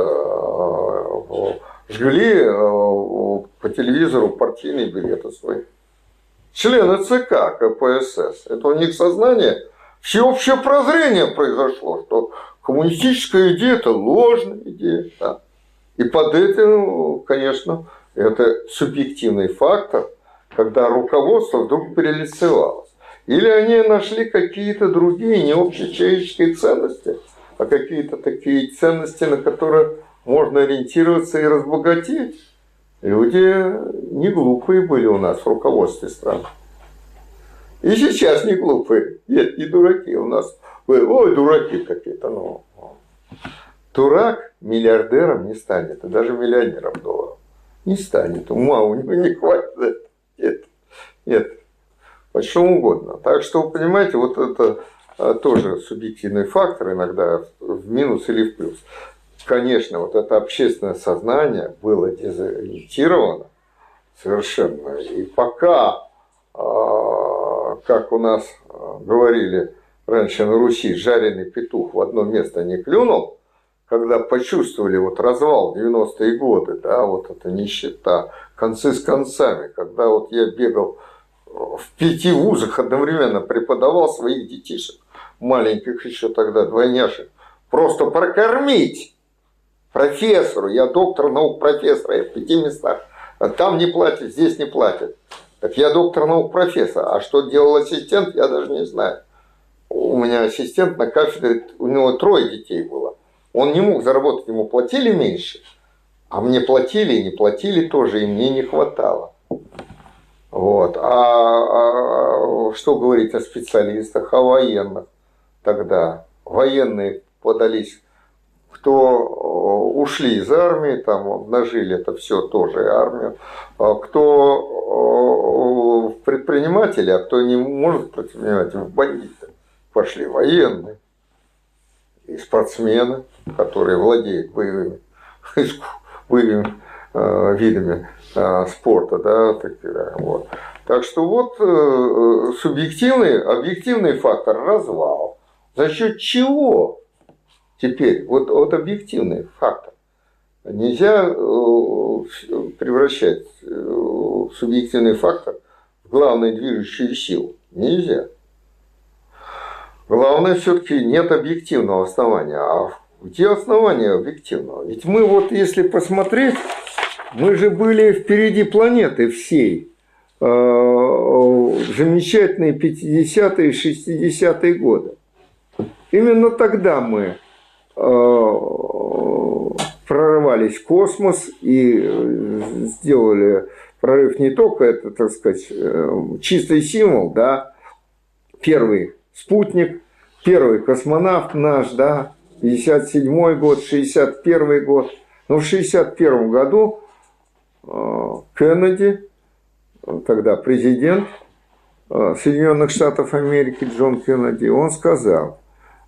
э, жгли э, по телевизору партийные билеты свои. Члены ЦК КПСС. Это у них сознание, всеобщее прозрение произошло, что коммунистическая идея – это ложная идея. Да. И под этим, конечно, это субъективный фактор – когда руководство вдруг перелицевалось. Или они нашли какие-то другие не общечеловеческие ценности, а какие-то такие ценности, на которые можно ориентироваться и разбогатеть. Люди не глупые были у нас в руководстве страны. И сейчас не глупые. Нет, не дураки. У нас, ой, дураки какие-то. Ну, дурак миллиардером не станет, и даже миллионером долларов. Не станет, ума у него не хватит. Нет, нет, по чему угодно. Так что, вы понимаете, вот это а, тоже субъективный фактор иногда в минус или в плюс. Конечно, вот это общественное сознание было дезориентировано совершенно. И пока, а, как у нас а, говорили раньше на Руси, жареный петух в одно место не клюнул, когда почувствовали вот развал 90-е годы, да, вот эта нищета, концы с концами, когда вот я бегал в пяти вузах одновременно преподавал своих детишек, маленьких еще тогда, двойняшек, просто прокормить профессору, я доктор наук профессора, я в пяти местах, а там не платят, здесь не платят. Так я доктор наук профессор, а что делал ассистент, я даже не знаю. У меня ассистент на кафедре, у него трое детей было. Он не мог заработать, ему платили меньше, а мне платили и не платили тоже, и мне не хватало. Вот. А, а что говорить о специалистах, о военных тогда? Военные подались, кто э, ушли из армии, там обнажили это все тоже армию, а кто э, предприниматели, а кто не может предпринимать, в бандиты пошли военные и спортсмены, которые владеют боевыми, *laughs* боевыми э, видами э, спорта, да, так, вот. так что вот э, субъективный, объективный фактор развал. За счет чего теперь? Вот, вот объективный фактор. Нельзя превращать субъективный фактор в главную движущую силу. Нельзя. Главное, все-таки нет объективного основания. А где основание объективного? Ведь мы вот, если посмотреть, мы же были впереди планеты всей. Э, замечательные 50-е и 60-е годы. Именно тогда мы э, прорывались в космос и э, сделали прорыв не только, это, так сказать, чистый символ, да, первый спутник, первый космонавт наш, да, 57 год, 61 год. Но в 61 году э, Кеннеди, тогда президент э, Соединенных Штатов Америки Джон Кеннеди, он сказал,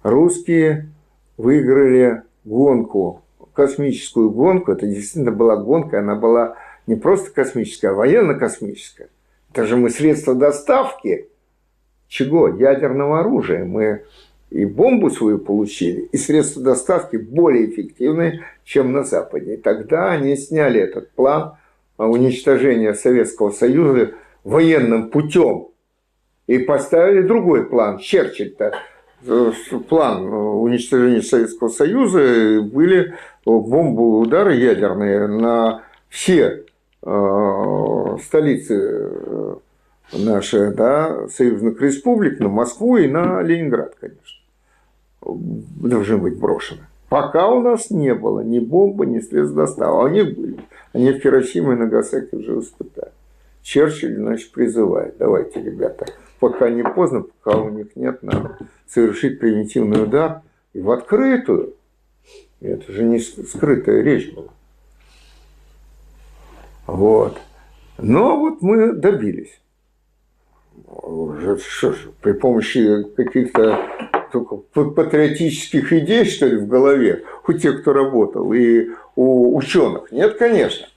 русские выиграли гонку, космическую гонку, это действительно была гонка, она была не просто космическая, а военно-космическая. Это же мы средства доставки чего? Ядерного оружия. Мы и бомбу свою получили, и средства доставки более эффективные, чем на Западе. И тогда они сняли этот план уничтожения Советского Союза военным путем и поставили другой план. Черчилль-то э, план уничтожения Советского Союза были бомбы, удары ядерные на все э, столицы наших да, союзных республик, на Москву и на Ленинград, конечно, должны быть брошены. Пока у нас не было ни бомбы, ни средств доставки. А они были. Они в Хиросиме и Нагасаки уже испытали. Черчилль, значит, призывает, давайте, ребята, пока не поздно, пока у них нет, надо совершить примитивный удар и в открытую. Это же не скрытая речь была. Вот. Но вот мы добились что ж, при помощи каких-то патриотических идей, что ли, в голове у тех, кто работал, и у ученых. Нет, конечно.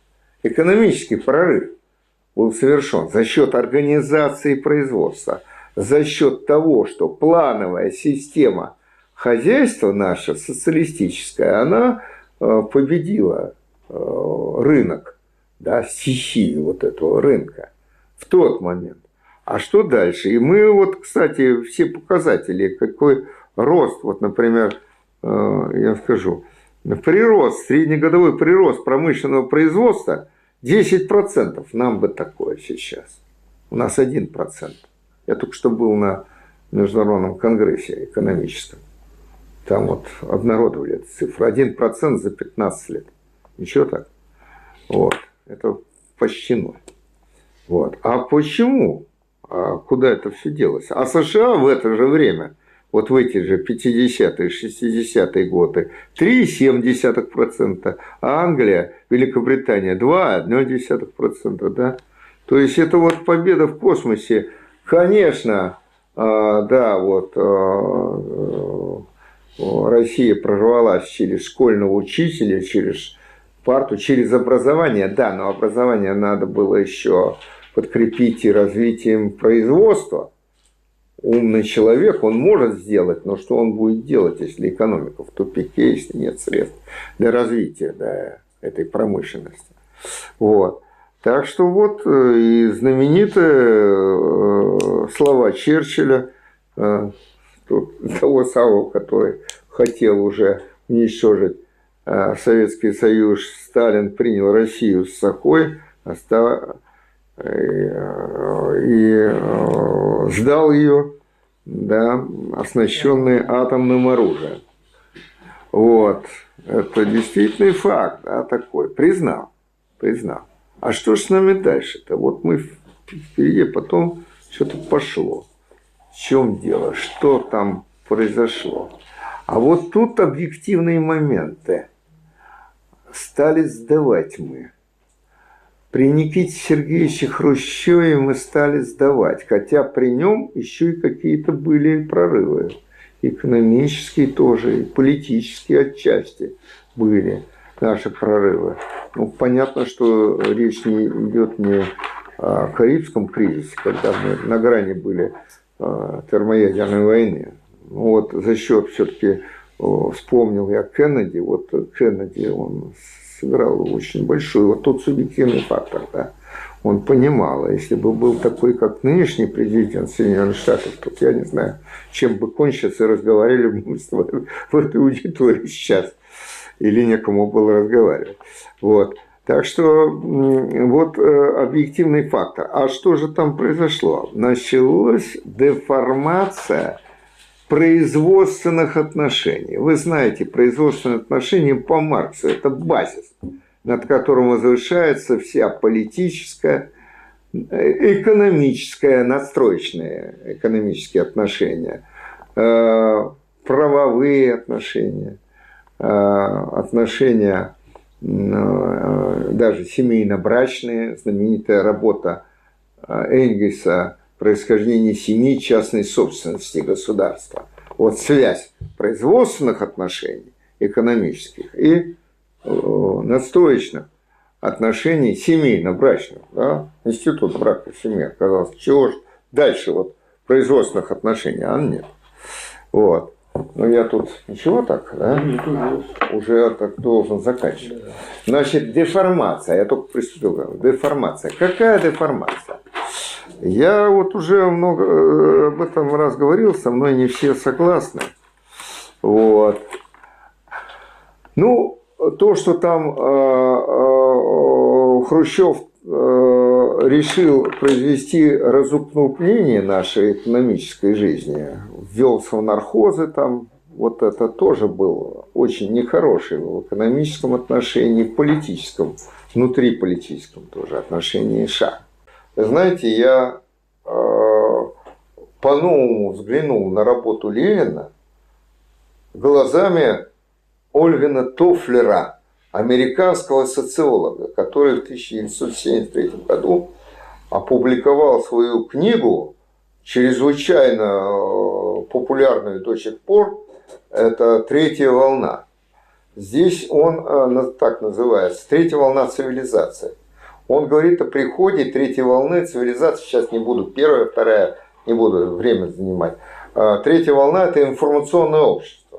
Экономический прорыв был совершен за счет организации производства, за счет того, что плановая система хозяйства наша, социалистическая, она э, победила э, рынок, да, стихию вот этого рынка в тот момент. А что дальше? И мы вот, кстати, все показатели, какой рост, вот, например, э, я скажу, прирост, среднегодовой прирост промышленного производства 10%. Нам бы такое сейчас. У нас 1%. Я только что был на Международном конгрессе экономическом. Там вот обнародовали эту цифру. 1% за 15 лет. Ничего так? Вот. Это почти ноль. Вот. А почему? А куда это все делось? А США в это же время вот в эти же 50-е, 60-е годы 3,7%, а Англия, Великобритания 2,1%, да. То есть это вот победа в космосе, конечно, а, да, вот а, Россия прорвалась через школьного учителя, через парту, через образование, да, но образование надо было еще подкрепить и развитием производства. Умный человек, он может сделать, но что он будет делать, если экономика в тупике, если нет средств для развития да, этой промышленности. Вот. Так что вот э, и знаменитые э, слова Черчилля, э, *laughs* того самого, который хотел уже уничтожить Советский Союз, Сталин принял Россию с сахой, и сдал ее, да, оснащенный атомным оружием. Вот. Это действительный факт, да, такой. Признал. Признал. А что ж с нами дальше-то? Вот мы впереди, потом что-то пошло. В чем дело? Что там произошло? А вот тут объективные моменты. Стали сдавать мы. При Никите Сергеевиче Хрущеве мы стали сдавать, хотя при нем еще и какие-то были прорывы. Экономические тоже, и политические отчасти были наши прорывы. Ну, понятно, что речь не идет не о Карибском кризисе, когда мы на грани были а, термоядерной войны. Ну, вот за счет все-таки вспомнил я Кеннеди, вот Кеннеди, он сыграл очень большой, вот тот субъективный фактор, да. Он понимал, а если бы был такой, как нынешний президент Соединенных Штатов, то я не знаю, чем бы кончился, разговаривали бы мы с вами в этой аудитории сейчас или некому было разговаривать. Вот. Так что вот э, объективный фактор. А что же там произошло? Началась деформация производственных отношений. Вы знаете, производственные отношения по Марксу – это базис, над которым возвышается вся политическая, экономическая, надстроечные экономические отношения, э, правовые отношения – Э, отношения э, даже семейно-брачные, знаменитая работа Энгельса «Происхождение семьи, частной собственности государства». Вот связь производственных отношений, экономических и надстроечных отношений семейно-брачных. Да? Институт брака семьи оказался. Чего ж дальше вот производственных отношений, а нет. Вот. Ну, я тут ничего так, да? Уже так должен заканчивать. Значит, деформация. Я только приступил. Деформация. Какая деформация? Я вот уже много э, об этом раз говорил, со мной не все согласны. Вот. Ну, то, что там э, э, Хрущев решил произвести разупнение нашей экономической жизни, ввел совнархозы там, вот это тоже был очень нехороший в экономическом отношении, в политическом, внутри политическом тоже отношении шаг. Знаете, я э, по-новому взглянул на работу Ленина глазами Ольгина Тофлера – американского социолога, который в 1973 году опубликовал свою книгу, чрезвычайно э, популярную до сих пор, это «Третья волна». Здесь он э, так называется, «Третья волна цивилизации». Он говорит о приходе третьей волны цивилизации, сейчас не буду, первая, вторая, не буду время занимать. Э, третья волна – это информационное общество.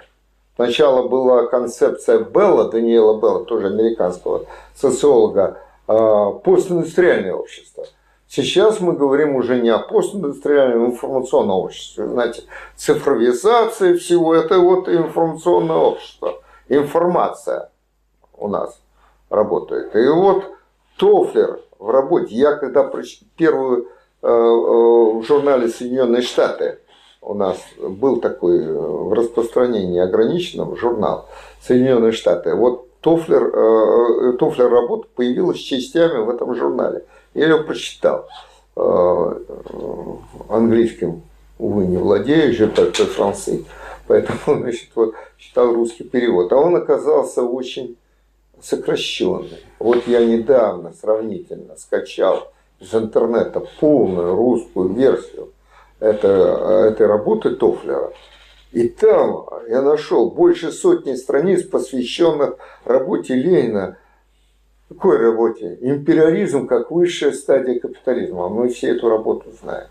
Сначала была концепция Белла, Даниэла Белла, тоже американского социолога, а, постиндустриальное общество. Сейчас мы говорим уже не о постиндустриальном информационном обществе. Знаете, цифровизация всего, это вот информационное общество. Информация у нас работает. И вот Тофлер в работе, я когда первую э, э, в журнале Соединенные Штаты у нас был такой э, в распространении ограниченном журнал Соединенные Штаты. Вот Тофлер, Тофлер работа появилась частями в этом журнале. Я ее прочитал английским увы, не владею же только францей, поэтому, *laughs* значит, вот читал русский перевод. А он оказался очень сокращенный. Вот я недавно сравнительно скачал из интернета полную русскую версию это, этой работы Тофлера. И там я нашел больше сотни страниц, посвященных работе Ленина. Какой работе? Империализм как высшая стадия капитализма. Мы все эту работу знаем.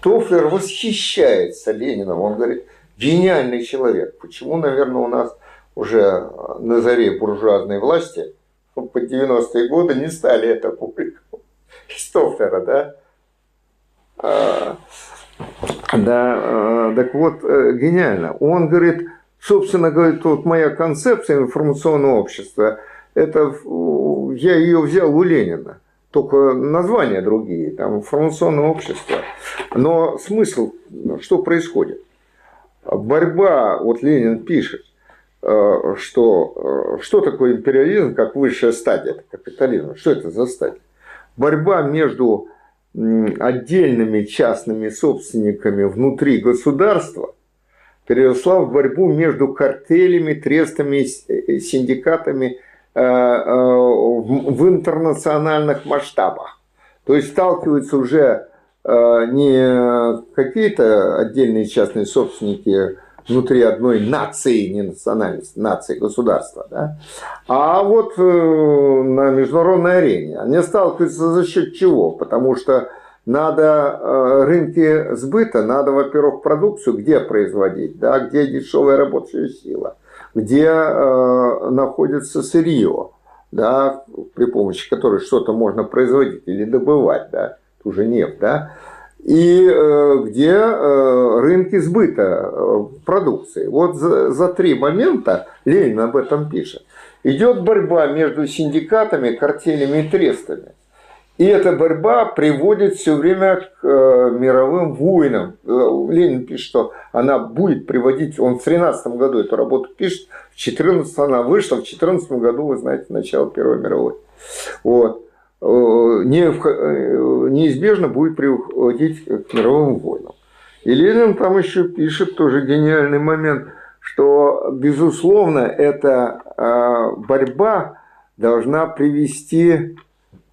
Тофлер восхищается Лениным. Он говорит, гениальный человек. Почему, наверное, у нас уже на заре буржуазной власти по 90-е годы не стали это публиковать. Из Тофлера, да? А, да, э, так вот, э, гениально. Он говорит, собственно, говорит, вот моя концепция информационного общества, это я ее взял у Ленина, только названия другие, там информационное общество. Но смысл, что происходит? Борьба, вот Ленин пишет, что, что такое империализм как высшая стадия капитализма, что это за стадия? Борьба между отдельными частными собственниками внутри государства переросла в борьбу между картелями, трестами, э, синдикатами э, э, в интернациональных масштабах. То есть сталкиваются уже не какие-то отдельные частные собственники внутри одной нации, не национальности, нации, государства, да? а вот э, на международной арене. Они сталкиваются за счет чего? Потому что надо э, рынки сбыта, надо, во-первых, продукцию где производить, да, где дешевая рабочая сила, где э, находится сырье, да, при помощи которой что-то можно производить или добывать, да, уже нефть, да, и э, где э, рынки сбыта э, продукции. Вот за, за три момента, Ленин об этом пишет, идет борьба между синдикатами, картелями и трестами. И эта борьба приводит все время к мировым войнам. Ленин пишет, что она будет приводить, он в 13 году эту работу пишет, в 14 она вышла, в 14 году, вы знаете, начало Первой мировой. Вот. Э, э, неизбежно будет приводить к мировым войнам. И Ленин там еще пишет тоже гениальный момент, что, безусловно, эта э, борьба должна привести,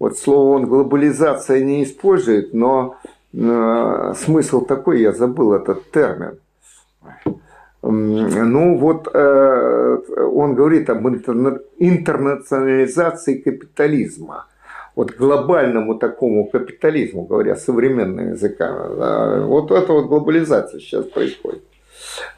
вот слово он глобализация не использует, но смысл такой, я забыл этот термин. Ну вот он говорит об интернационализации капитализма – вот глобальному такому капитализму, говоря современными языками. Вот это вот глобализация сейчас происходит.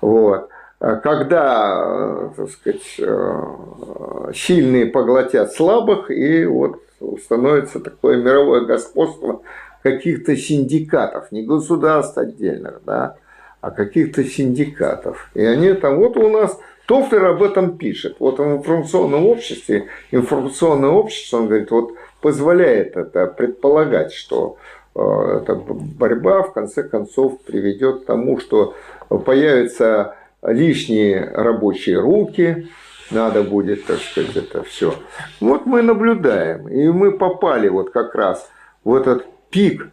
Вот. Когда, так сказать, э, сильные поглотят слабых, и вот становится такое мировое господство каких-то синдикатов, не государств отдельных, да, а каких-то синдикатов. И они там, вот у нас Тофлер об этом пишет. Вот в информационном обществе, информационное общество, он говорит, вот позволяет это предполагать, что э, эта борьба в конце концов приведет к тому, что появятся лишние рабочие руки, надо будет, так сказать, это все. Вот мы наблюдаем, и мы попали вот как раз в этот пик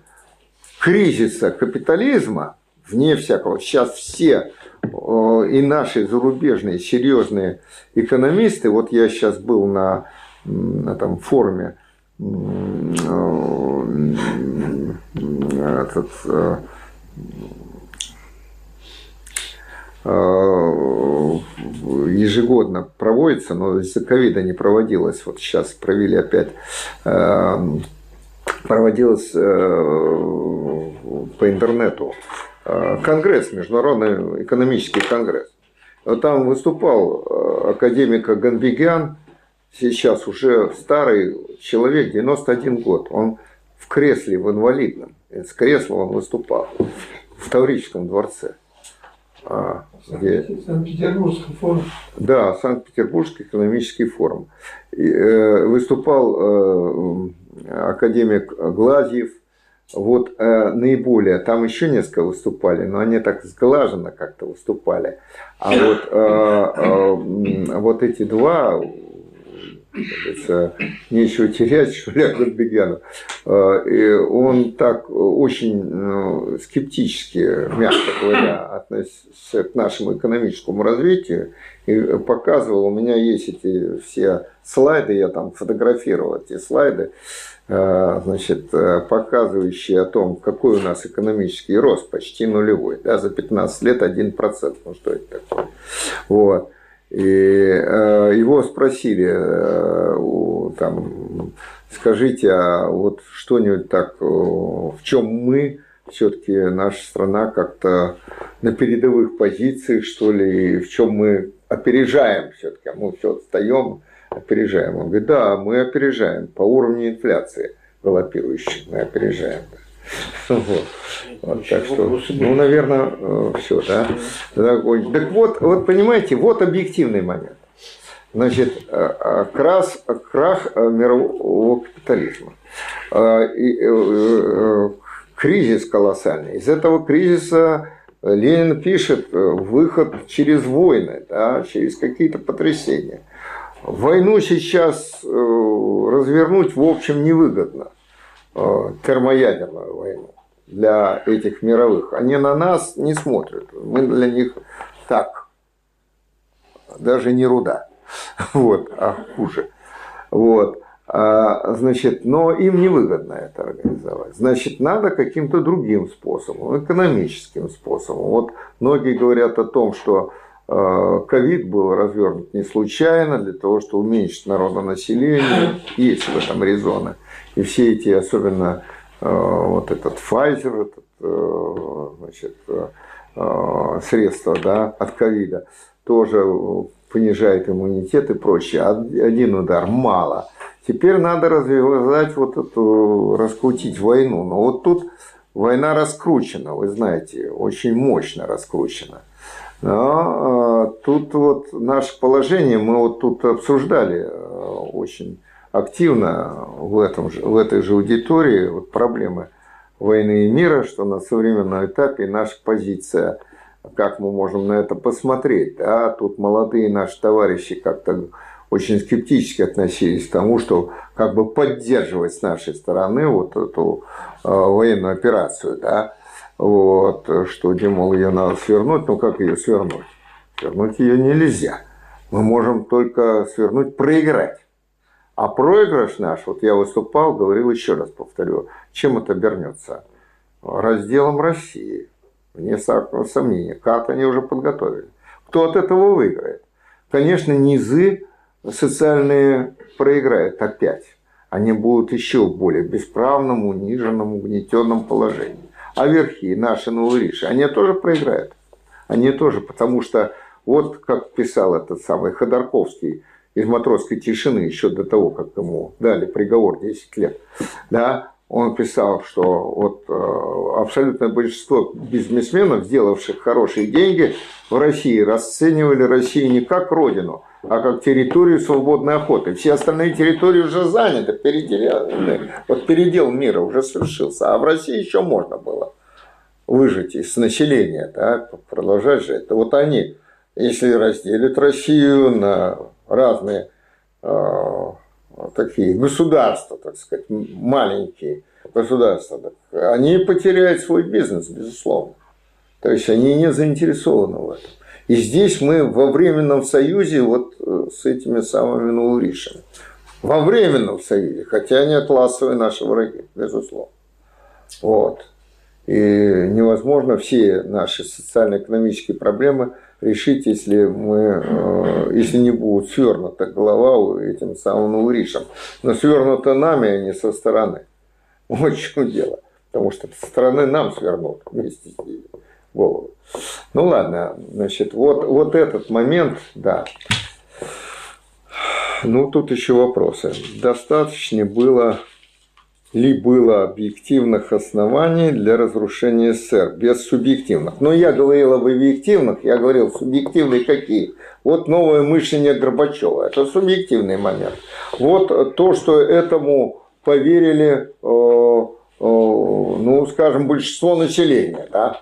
кризиса капитализма, вне всякого, сейчас все э, и наши зарубежные серьезные экономисты, вот я сейчас был на, на этом форуме этот, э, э, ежегодно проводится, но из-за ковида не проводилось. Вот сейчас провели опять, э, проводилось по интернету конгресс, Международный экономический конгресс. Там выступал академик Ганбигян, сейчас уже старый человек, 91 год, он в кресле, в инвалидном, с кресла он выступал в Таврическом дворце. А, где... Санкт-Петербургский форум. Да, Санкт-Петербургский экономический форум. И, э, выступал э, академик Глазьев, вот э, наиболее, там еще несколько выступали, но они так сглаженно как-то выступали. А вот, э, э, вот эти два говорится, нечего терять, что ли, Агатбегяну. И он так очень ну, скептически, мягко говоря, относится к нашему экономическому развитию и показывал, у меня есть эти все слайды, я там фотографировал эти слайды, Э, значит, э, показывающие о том, какой у нас экономический рост, почти нулевой, да, за 15 лет 1%, ну что это такое. Вот. И э, его спросили, там, скажите, а вот что-нибудь так, в чем мы, все-таки наша страна как-то на передовых позициях, что ли, в чем мы опережаем все-таки, а мы все отстаем, опережаем. Он говорит, да, мы опережаем по уровню инфляции галопирующей, мы опережаем. Вот. Вот, так что, ну, наверное, э, все, да. Так вот, вот, понимаете, вот объективный момент. Значит, э, э, крас, крах мирового капитализма. Кризис колоссальный. Из этого кризиса Ленин пишет выход через войны, да, через какие-то потрясения. Войну сейчас развернуть, в общем, невыгодно. Э, термоядерную войну для этих мировых. Они на нас не смотрят. Мы для них так. Даже не руда. *laughs* Вот, а хуже. Вот. А, значит, но им невыгодно это организовать. Значит, надо каким-то другим способом, экономическим способом. Вот многие говорят о том, что ковид был развернут не случайно, для того, чтобы уменьшить народонаселение, *clears throat* есть в этом резоны. И все эти, особенно э, вот этот Pfizer, этот, э, значит, средства да, от ковида, тоже понижает иммунитет и прочее. Один удар мало. Теперь надо развязать вот эту, раскрутить войну. Но вот тут война раскручена, вы знаете, очень мощно раскручена. Но э, тут вот наше положение, мы вот тут обсуждали э, очень активно в, этом же, в этой же аудитории вот проблемы войны и мира, что на современном этапе наша позиция, как мы можем на это посмотреть. Да? Тут молодые наши товарищи как-то очень скептически относились к тому, что как бы поддерживать с нашей стороны вот эту э, военную операцию. Да? Вот, что, димол, ее надо свернуть, но как ее свернуть? Свернуть ее нельзя. Мы можем только свернуть, проиграть. А проигрыш наш, вот я выступал, говорил еще раз, повторю, чем это обернется? Разделом России. Вне сомнения. Карты они уже подготовили. Кто от этого выиграет? Конечно, низы социальные проиграют опять. Они будут еще более бесправном, униженном, угнетенном положении. А верхи, наши новориши, они тоже проиграют. Они тоже, потому что вот как писал этот самый Ходорковский из матросской тишины еще до того, как ему дали приговор 10 лет, да, он писал, что вот э, абсолютное большинство бизнесменов, сделавших хорошие деньги в России, расценивали Россию не как родину, а как территорию свободной охоты. Все остальные территории уже заняты, переделены. Вот передел мира уже совершился. А в России еще можно было выжить из населения, да, продолжать жить. Вот они, если разделят Россию на разные э, такие государства, так сказать, маленькие государства, так, они потеряют свой бизнес, безусловно. То есть они не заинтересованы в этом. И здесь мы во временном союзе вот э, с этими самыми науришами. Во временном союзе, хотя они классовые наши враги, безусловно. Вот. И невозможно все наши социально-экономические проблемы решить, если, мы, э, если не будет свернута голова этим самым науришем. Но свернута нами, а не со стороны. Вот в чем дело. Потому что со стороны нам свернут вместе с ними голову. Ну ладно, значит, вот, вот этот момент, да. Ну, тут еще вопросы. Достаточно было ли было объективных оснований для разрушения СССР, без субъективных. Но я говорил об объективных, я говорил субъективные какие. Вот новое мышление Горбачева, это субъективный момент. Вот то, что этому поверили, э, э, ну, скажем, большинство населения, да,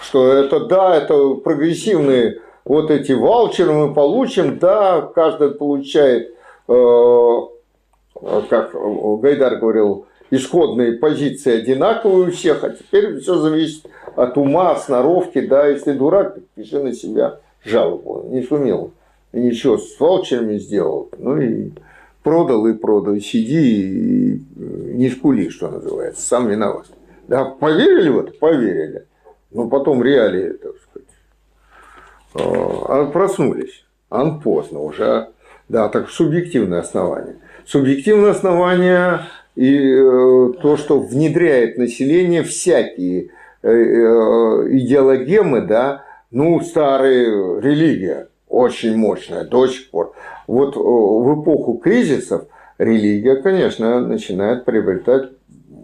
что это да, это прогрессивные вот эти ваучеры мы получим, да, каждый получает э, как Гайдар говорил, исходные позиции одинаковые у всех, а теперь все зависит от ума, сноровки, да, если дурак, пиши на себя жалобу, не сумел, ничего с ваучерами сделал, ну и продал и продал, сиди и не скули, что называется, сам виноват. Да, поверили в это? Поверили. Но потом реалии, так сказать, а проснулись. Ан поздно уже. Да, так субъективное основание. Субъективное основание и э, то, что внедряет население всякие э, э, идеологемы, да, ну, старая религия, очень мощная до сих пор. Вот в эпоху кризисов религия, конечно, начинает приобретать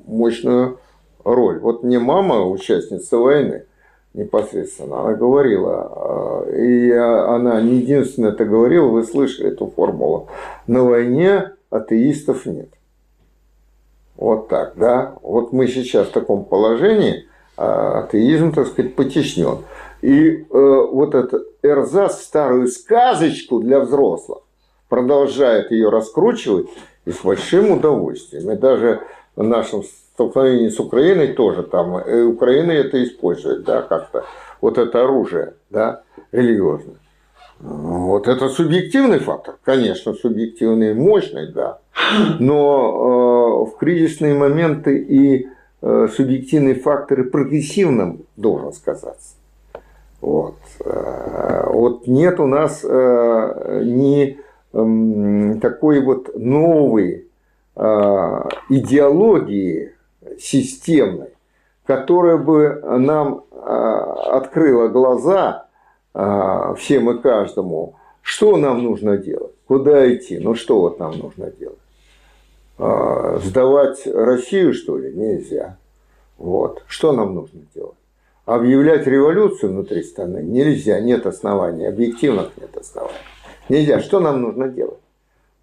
мощную роль. Вот мне мама, участница войны, непосредственно, она говорила, и она не единственная это говорила, вы слышали эту формулу, на войне атеистов нет. Вот так, да. Вот мы сейчас в таком положении, а атеизм, так сказать, потеснен. И э, вот этот эрзац, старую сказочку для взрослых, продолжает ее раскручивать и с большим удовольствием. И даже в нашем столкновении с Украиной тоже там, и Украина это использует, да, как-то, вот это оружие, да, религиозное. Вот это субъективный фактор, конечно, субъективный, мощный, да. Но э, в кризисные моменты и э, субъективные факторы прогрессивным должен сказаться. Вот. Э, вот нет у нас э, ни э, такой вот новой э, идеологии системной, которая бы нам э, открыла глаза а, всем и каждому, что нам нужно делать, куда идти, ну что вот нам нужно делать. А, сдавать Россию, что ли, нельзя. Вот. Что нам нужно делать? Объявлять революцию внутри страны нельзя, нет оснований, объективных нет оснований. Нельзя. Что нам нужно делать?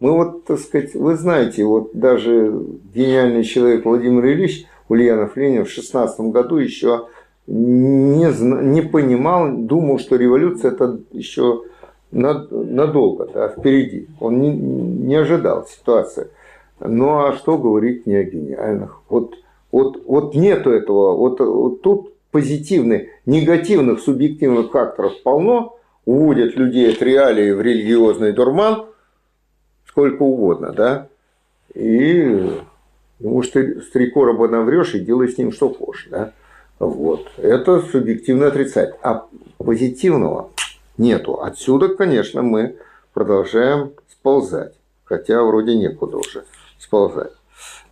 Мы вот, так сказать, вы знаете, вот даже гениальный человек Владимир Ильич Ульянов Ленин в 16 году еще не, не понимал, думал, что революция это еще надолго, да, впереди. Он не, не ожидал ситуации. Ну а что говорить не о гениальных? Вот, вот, вот нету этого, вот, вот тут позитивных, негативных, субъективных факторов полно, уводят людей от реалии в религиозный дурман, сколько угодно, да, и может, ты с три короба наврешь и делай с ним что хочешь, да. Вот. Это субъективно отрицать. А позитивного нету. Отсюда, конечно, мы продолжаем сползать. Хотя вроде некуда уже сползать.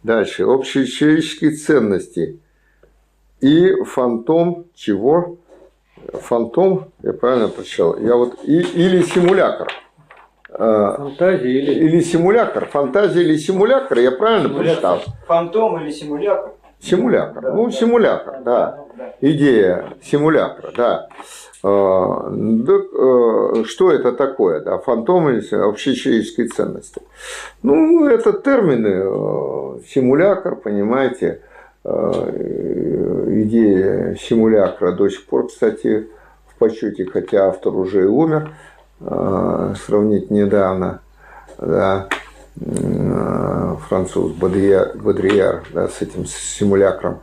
Дальше. Общечеловеческие ценности. И фантом чего? Фантом, я правильно прочитал? Я вот, и, или симулятор. А, Фантазия или... Или симулятор. Фантазия или симулятор, я правильно прочитал? Фантом или симулятор? Симулятор. Да, ну, да, симулятор, да. да. Идея симулятора, да. А, э, что это такое, да, фантомы общечеловеческой ценности? Ну, это термины, э, симулятор, понимаете, идея симулятора до сих пор, кстати, в почете, хотя автор уже и умер, сравнить недавно, да, француз Бодрияр, Бодрияр да, с этим симулякром,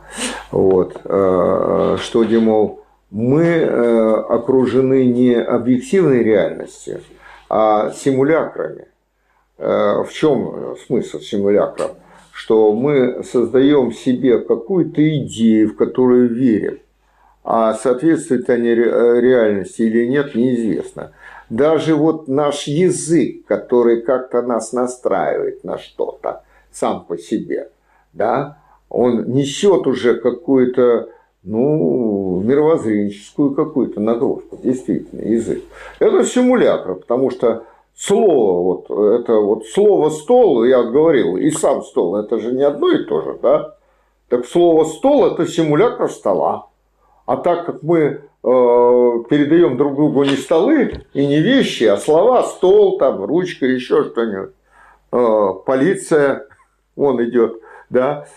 вот, э, что, димол, мы э, окружены не объективной реальностью, а симулякрами. Э, в чем смысл симулякров? Что мы создаем себе какую-то идею, в которую верим, а соответствует они реальности или нет, неизвестно даже вот наш язык, который как-то нас настраивает на что-то сам по себе, да, он несет уже какую-то, ну, мировоззренческую какую-то нагрузку, действительно, язык. Это симулятор, потому что слово, вот это вот слово стол, я говорил, и сам стол, это же не одно и то же, да? Так слово стол это симулятор стола. А так как мы передаем друг другу не столы и не вещи, а слова, стол, там, ручка, еще что-нибудь, э, полиция, он идет, да,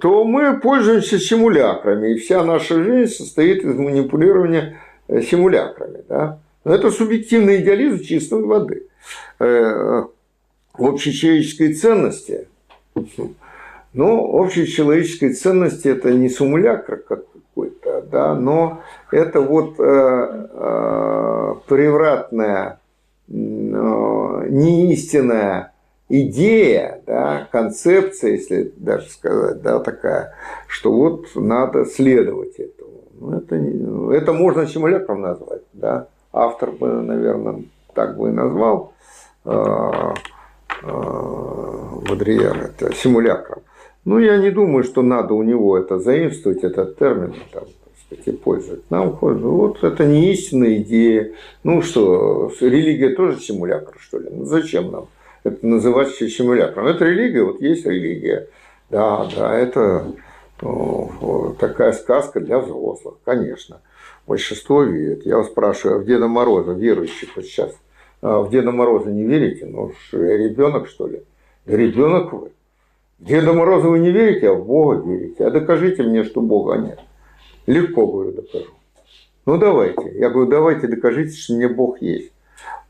то мы пользуемся симулякрами, и вся наша жизнь состоит из манипулирования э, симулякрами. Да? Но это субъективный идеализм чистой воды. общечеловеческой ценности, ну, общечеловеческой ценности это не симулякр какой-то, да, но это вот э, э, превратная, э, неистинная идея, да, концепция, если даже сказать, да, такая, что вот надо следовать этому. Ну, это, это можно симулятором назвать, да. Автор бы, наверное, так бы и назвал э, Бодрияр, э, это симулякром. Ну, я не думаю, что надо у него это заимствовать, этот термин, там, сказать, и пользовать. Нам вот это не истинная идея. Ну что, религия тоже симулятор, что ли? Ну, зачем нам это называть симулятором? Это религия, вот есть религия. Да, да, это ну, такая сказка для взрослых, конечно. Большинство верит. Я вас спрашиваю, а в Деда Мороза верующих вот сейчас а в Деда Мороза не верите? Ну, ребенок, что ли? Ребенок вы. Деда Мороза вы не верите, а в Бога верите. А докажите мне, что Бога нет. Легко, говорю, докажу. Ну, давайте. Я говорю, давайте докажите, что мне Бог есть.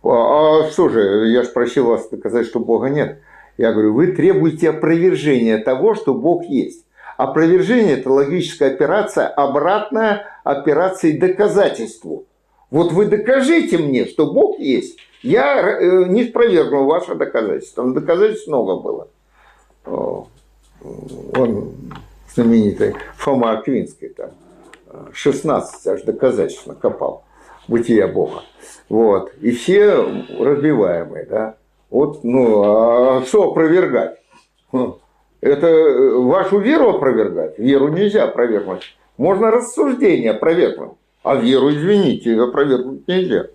А, а что же, я же просил вас доказать, что Бога нет. Я говорю, вы требуете опровержения того, что Бог есть. Опровержение – это логическая операция, обратная операции доказательству. Вот вы докажите мне, что Бог есть. Я э, не спровергну ваше доказательство. Доказательств много было он знаменитый Фома Аквинский, там 16 аж доказательств накопал бытия Бога. Вот. И все разбиваемые, да. Вот, ну, а что опровергать? Хм. Это вашу веру опровергать? Веру нельзя опровергнуть. Можно рассуждение опровергнуть. А веру, извините, опровергнуть нельзя.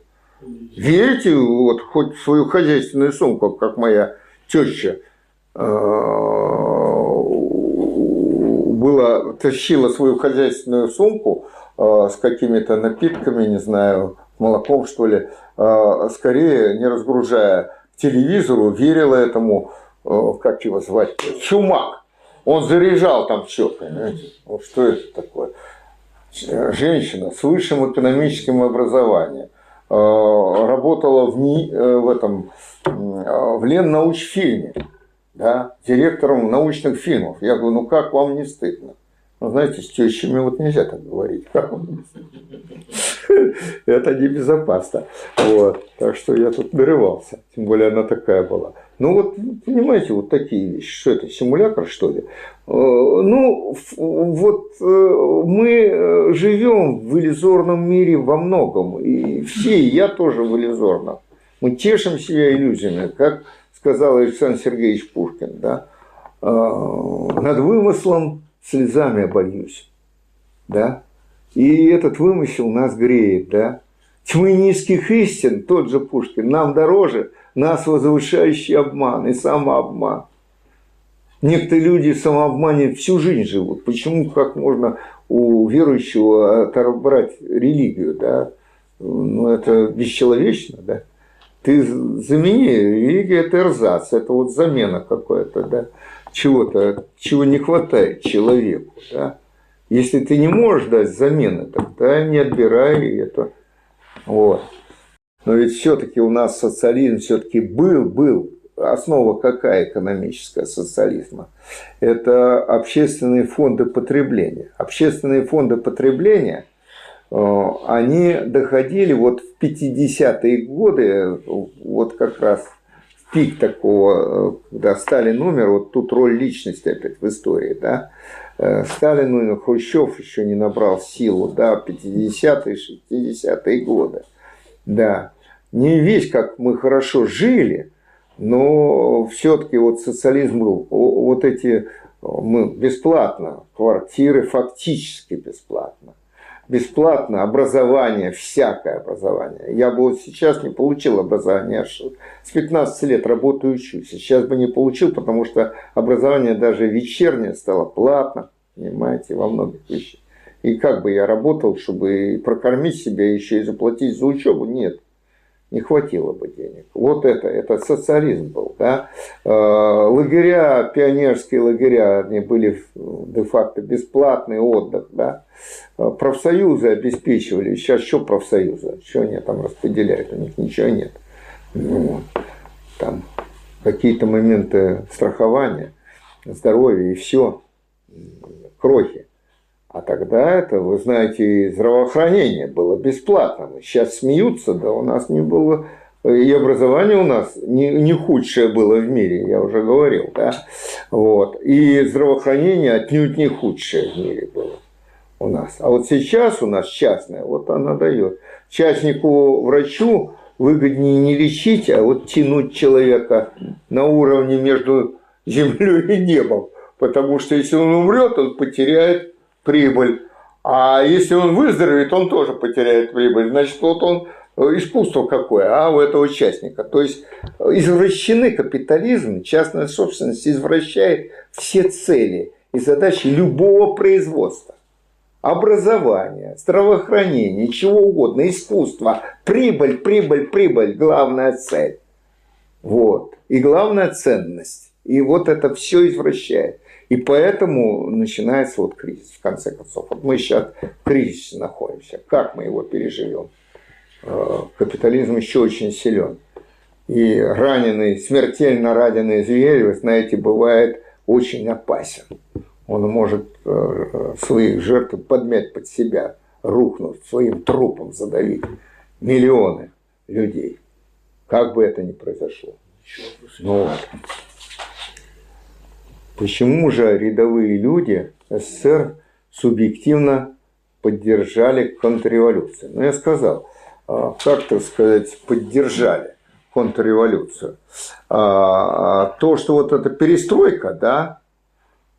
Верите вот хоть в свою хозяйственную сумку, как моя теща Э, было, тащила свою хозяйственную сумку э, с какими-то напитками, не знаю, молоком, что ли, э, скорее не разгружая телевизору, верила этому, как его звать, Чумак. Он заряжал там все, понимаете? Вот что это такое? Женщина с высшим экономическим образованием работала в, в этом в Леннаучфильме да, директором научных фильмов. Я говорю, ну как вам не стыдно? Ну, знаете, с тещами вот нельзя так говорить. *laughs* Это небезопасно. Вот. Так что я тут нарывался. Тем более она такая была. Ну вот, понимаете, вот такие вещи. Что это, симулятор, что ли? Э, ну, вот э, мы э, живем в иллюзорном мире во многом. И все, и я тоже в иллюзорном. Мы тешим себя иллюзиями, как сказал Александр Сергеевич Пушкин, да, «А, над вымыслом слезами обольюсь, да, и этот вымысел нас греет, да. Тьмы низких истин, тот же Пушкин, нам дороже нас возвышающий обман и самообман. Некоторые люди в самообмане всю жизнь живут. Почему, как можно у верующего отобрать религию, да? Ну, это бесчеловечно, да? Ты замени, религия – это эрзац, это вот замена какая-то, да, чего-то, чего не хватает человеку, да. Если ты не можешь дать замены, тогда не отбирай это. Вот. Но ведь все-таки у нас социализм все-таки был, был. Основа какая экономическая социализма? Это общественные фонды потребления. Общественные фонды потребления – они доходили вот в 50-е годы, вот как раз в пик такого, э, когда Сталин умер, вот тут роль личности опять в истории, да, э, Сталин умер, Хрущев еще не набрал силу, да, 50-е, 60-е годы, да. Не весь, как мы хорошо жили, но все-таки вот социализм был, вот эти, мы бесплатно, квартиры фактически бесплатно, бесплатно образование, всякое образование. Я бы вот сейчас не получил образование, с 15 лет работаю учусь. Сейчас бы не получил, потому что образование даже вечернее стало платно, понимаете, во многих вещах. И как бы я работал, чтобы прокормить себя, еще и заплатить за учебу? Нет не хватило бы денег. Вот это, это социализм был. Да? Э, лагеря, пионерские лагеря, они были де-факто бесплатный отдых. Да? Э, профсоюзы обеспечивали. Сейчас что профсоюзы? Что они там распределяют? У них ничего нет. Ну, там какие-то моменты страхования, здоровья и все, крохи. А тогда это, вы знаете, здравоохранение было бесплатным. Сейчас смеются, да у нас не было и образование у нас не, не худшее было в мире, я уже говорил, да, вот, и здравоохранение отнюдь не худшее в мире было у нас. А вот сейчас у нас частное, вот она дает. Частнику врачу выгоднее не лечить, а вот тянуть человека на уровне между землей и небом. Потому что если он умрет, он потеряет прибыль. А если он выздоровеет, он тоже потеряет прибыль. Значит, вот он искусство какое, а у этого участника. То есть извращены капитализм, частная собственность извращает все цели и задачи любого производства. Образование, здравоохранение, чего угодно, искусство, прибыль, прибыль, прибыль, главная цель. Вот. И главная ценность. И вот это все извращает. И поэтому начинается вот кризис, в конце концов. Вот мы сейчас в кризисе находимся. Как мы его переживем? Э, капитализм еще очень силен. И раненый, смертельно раненый зверь, вы знаете, бывает очень опасен. Он может э, своих жертв подмять под себя, рухнуть, своим трупом задавить миллионы людей. Как бы это ни произошло. Ну, почему же рядовые люди СССР субъективно поддержали контрреволюцию? Ну, я сказал, а, как, так сказать, поддержали контрреволюцию. А, то, что вот эта перестройка, да,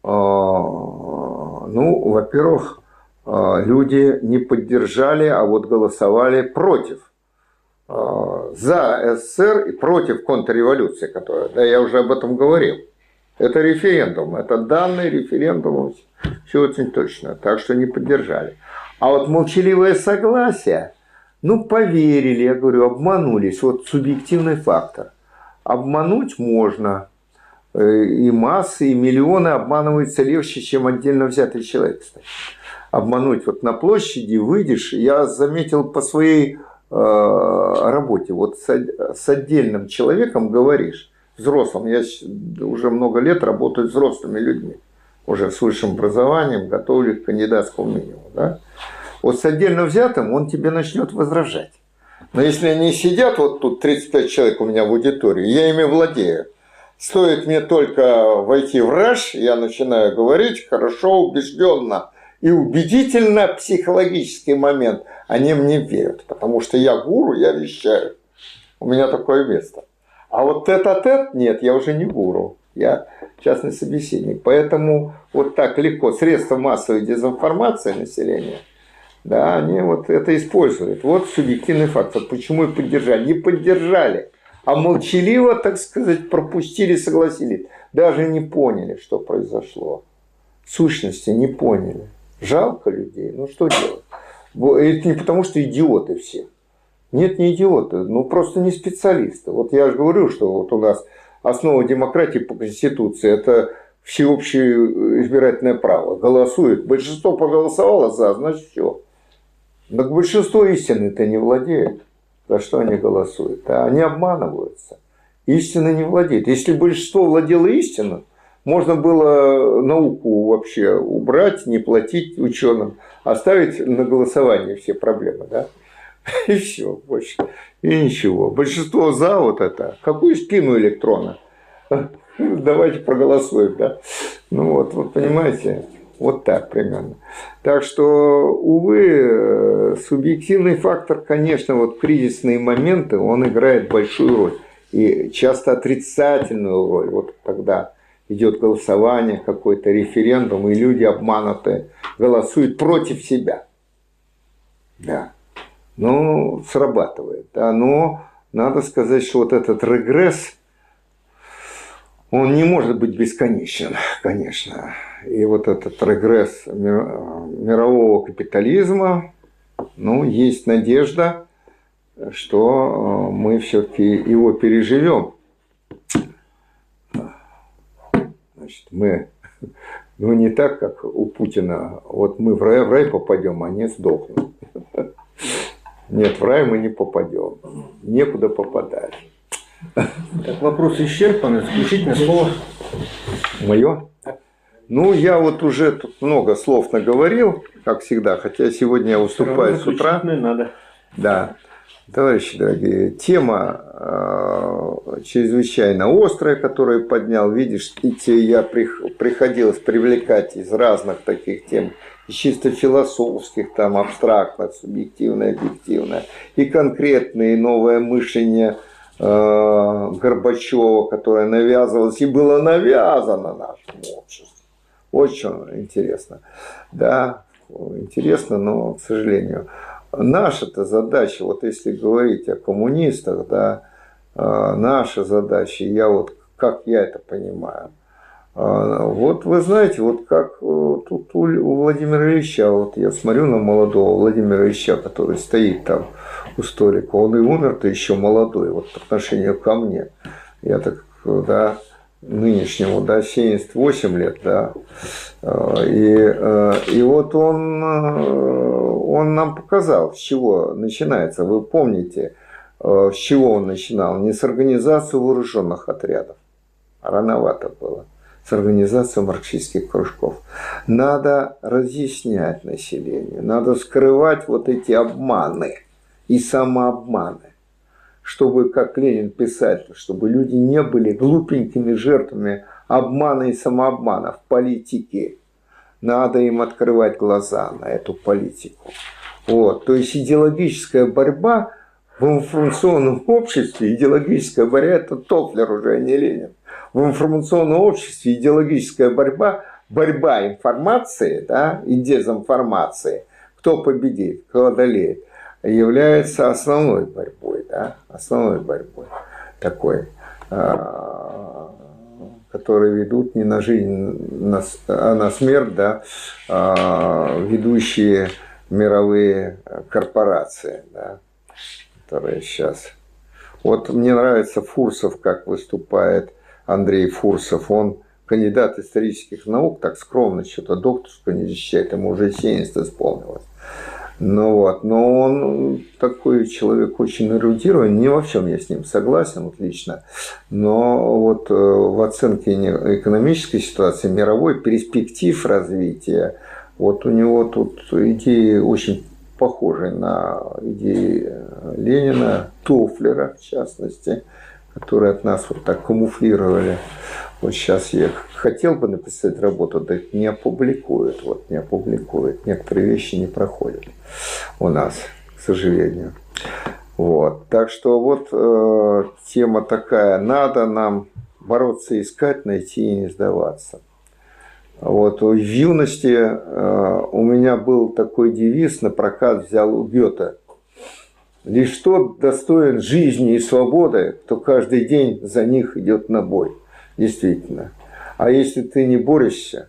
а, ну, во-первых, люди не поддержали, а вот голосовали против. За СССР и против контрреволюции, которая, да, я уже об этом говорил. Это референдум, это данные референдума, все очень точно, так что не поддержали. А вот молчаливое согласие – ну, поверили, я говорю, обманулись. Вот субъективный фактор. Обмануть можно. Э, и массы, и миллионы обманываются легче, чем отдельно взятый человек. Обмануть вот на площади выйдешь. Я заметил по своей э, работе. Вот с отдельным человеком говоришь, взрослым. Я уже много лет работаю с взрослыми людьми. Уже с высшим образованием, готовлю к кандидатскому минимуму. Да? Вот с отдельно взятым он тебе начнет возражать. Но если они сидят, вот тут 35 человек у меня в аудитории, я ими владею. Стоит мне только войти в раж, я начинаю говорить хорошо, убежденно и убедительно психологический момент. Они мне верят, потому что я гуру, я вещаю. У меня такое место. А вот тет-а-тет, нет, я уже не гуру. Я частный собеседник. Поэтому вот так легко средства массовой дезинформации населения – да, они вот это используют. Вот субъективный фактор. Почему их поддержали? Не поддержали, а молчаливо, так сказать, пропустили, согласились. Даже не поняли, что произошло. В сущности, не поняли. Жалко людей. Ну, что делать? Это не потому, что идиоты все. Нет, не идиоты, ну просто не специалисты. Вот я же говорю, что вот у нас основа демократии по Конституции – это всеобщее избирательное право. Голосует. Большинство проголосовало за, значит все. Так большинство истины-то не владеет. За что они голосуют? А они обманываются. Истина не владеет. Если большинство владело истиной, можно было науку вообще убрать, не платить ученым, оставить на голосование все проблемы, да? *laughs* И все, больше. И ничего. Большинство за вот это. Какую спину электрона? *laughs* Давайте проголосуем, да? Ну вот, вот понимаете, вот так примерно. Так что, увы, э, субъективный фактор, конечно, вот кризисные моменты, он играет большую роль. И часто отрицательную роль. Вот когда идет голосование, какой-то референдум, и люди обманутые голосуют против себя. Да. Ну, срабатывает. Да. Но надо сказать, что вот этот регресс, он не может быть бесконечен, конечно и вот этот регресс мирового капитализма, ну, есть надежда, что э, мы все-таки его переживем. Значит, мы, *laughs* ну, не так, как у Путина, вот мы в рай, в рай попадем, а не сдохнем. *laughs* Нет, в рай мы не попадем. Некуда попадать. Так, вопрос исчерпан. Исключительное слово. Мое? Ну, я вот уже тут много слов наговорил, как всегда, хотя сегодня я выступаю с утра. Надо. Да. Товарищи дорогие, тема э, чрезвычайно острая, которую поднял. Видишь, и те я прих- приходилось привлекать из разных таких тем, чисто философских, там, абстрактных, субъективное, объективное, и конкретное, и новое мышление э, Горбачева, которое навязывалось и было навязано нашему обществу. Очень интересно. Да, интересно, но, к сожалению, наша-то задача, вот если говорить о коммунистах, да, э, наша задача, я вот как я это понимаю, вот вы знаете, вот как э, тут у Владимира Ильича, вот я смотрю на молодого Владимира Ильича, который стоит там у столика, он и умер-то еще молодой, вот по отношению ко мне. Я так, да, нынешнему, да, 78 лет, да, Э, и, э, и вот он, э, он нам показал, с чего начинается. Вы помните, с чего он начинал? Не с организации вооруженных отрядов, а рановато было. С организацией марксистских кружков. Надо разъяснять населению, надо скрывать вот эти обманы и самообманы чтобы, как Ленин писатель, чтобы люди не были глупенькими жертвами обмана и самообмана в политике. Надо им открывать глаза на эту политику. Вот. То есть идеологическая борьба в информационном обществе, идеологическая борьба – это Тофлер уже, а не Ленин. В информационном обществе идеологическая борьба, борьба информации да, и дезинформации, кто победит, кто одолеет, является основной борьбой, да, основной борьбой такой, а, которые ведут не на жизнь, а на смерть, да, а, ведущие мировые корпорации, да, которые сейчас. Вот мне нравится Фурсов, как выступает Андрей Фурсов. Он кандидат исторических наук, так скромно, что-то докторскую не защищает, ему уже 70 исполнилось. Ну вот, но он такой человек очень эрудированный, не во всем я с ним согласен вот лично, но вот э, в оценке экономической ситуации, мировой перспектив развития, вот у него тут идеи очень похожие на идеи э, Ленина, Тофлера в частности, которые от нас вот так камуфлировали. Вот сейчас я хотел бы написать работу, да не опубликуют, вот не опубликуют. Некоторые вещи не проходят у нас, к сожалению. Вот. Так что вот э, тема такая. Надо нам бороться, искать, найти и не сдаваться. Вот в юности э, у меня был такой девиз, на прокат взял у Гёте. Лишь тот достоин жизни и свободы, кто каждый день за них идет на бой. Действительно. А если ты не борешься,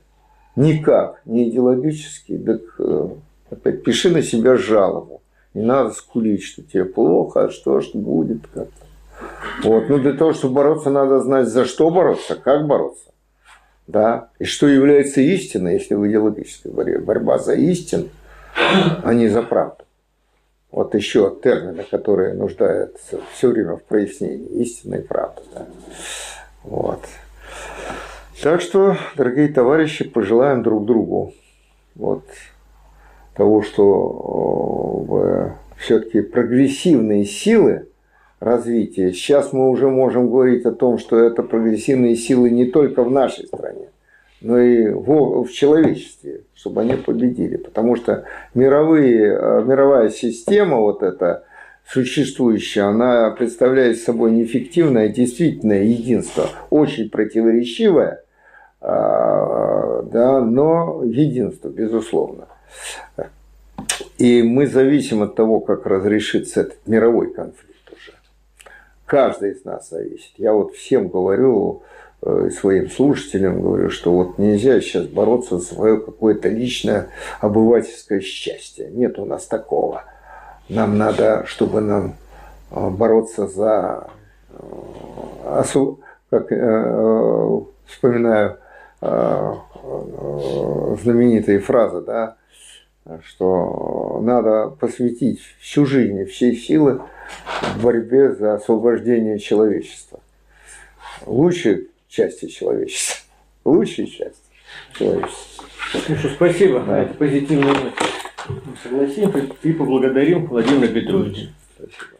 никак, не идеологически, так э, опять пиши на себя жалобу. Не надо скулить, что тебе плохо, а что ж будет как-то. Вот. Ну, для того, чтобы бороться, надо знать, за что бороться, как бороться. Да? И что является истиной, если в идеологической борьбе. Борьба за истину, а не за правду. Вот еще термины, которые нуждаются все время в прояснении. Истина и правда. Да? Вот. Так что, дорогие товарищи, пожелаем друг другу вот, того, что все-таки прогрессивные силы развития, сейчас мы уже можем говорить о том, что это прогрессивные силы не только в нашей стране, но и в, в человечестве, чтобы они победили. Потому что мировые, э, мировая система вот эта существующая, она представляет собой неэффективное, действительное единство, очень противоречивое, а, да, но единство, безусловно. И мы зависим от того, как разрешится этот мировой конфликт уже. Каждый из нас зависит. Я вот всем говорю, своим слушателям говорю, что вот нельзя сейчас бороться за свое какое-то личное обывательское счастье. Нет у нас такого. Нам надо, чтобы нам э, бороться за, э, как вспоминаю знаменитые фразы, да, что надо посвятить всю жизнь все силы в борьбе за освобождение человечества. Лучшей части человечества. *laughs* Лучшей части человечества. Ну что, спасибо Да. ноте. Мы Согласимся и поблагодарим Владимира Петровича. Спасибо.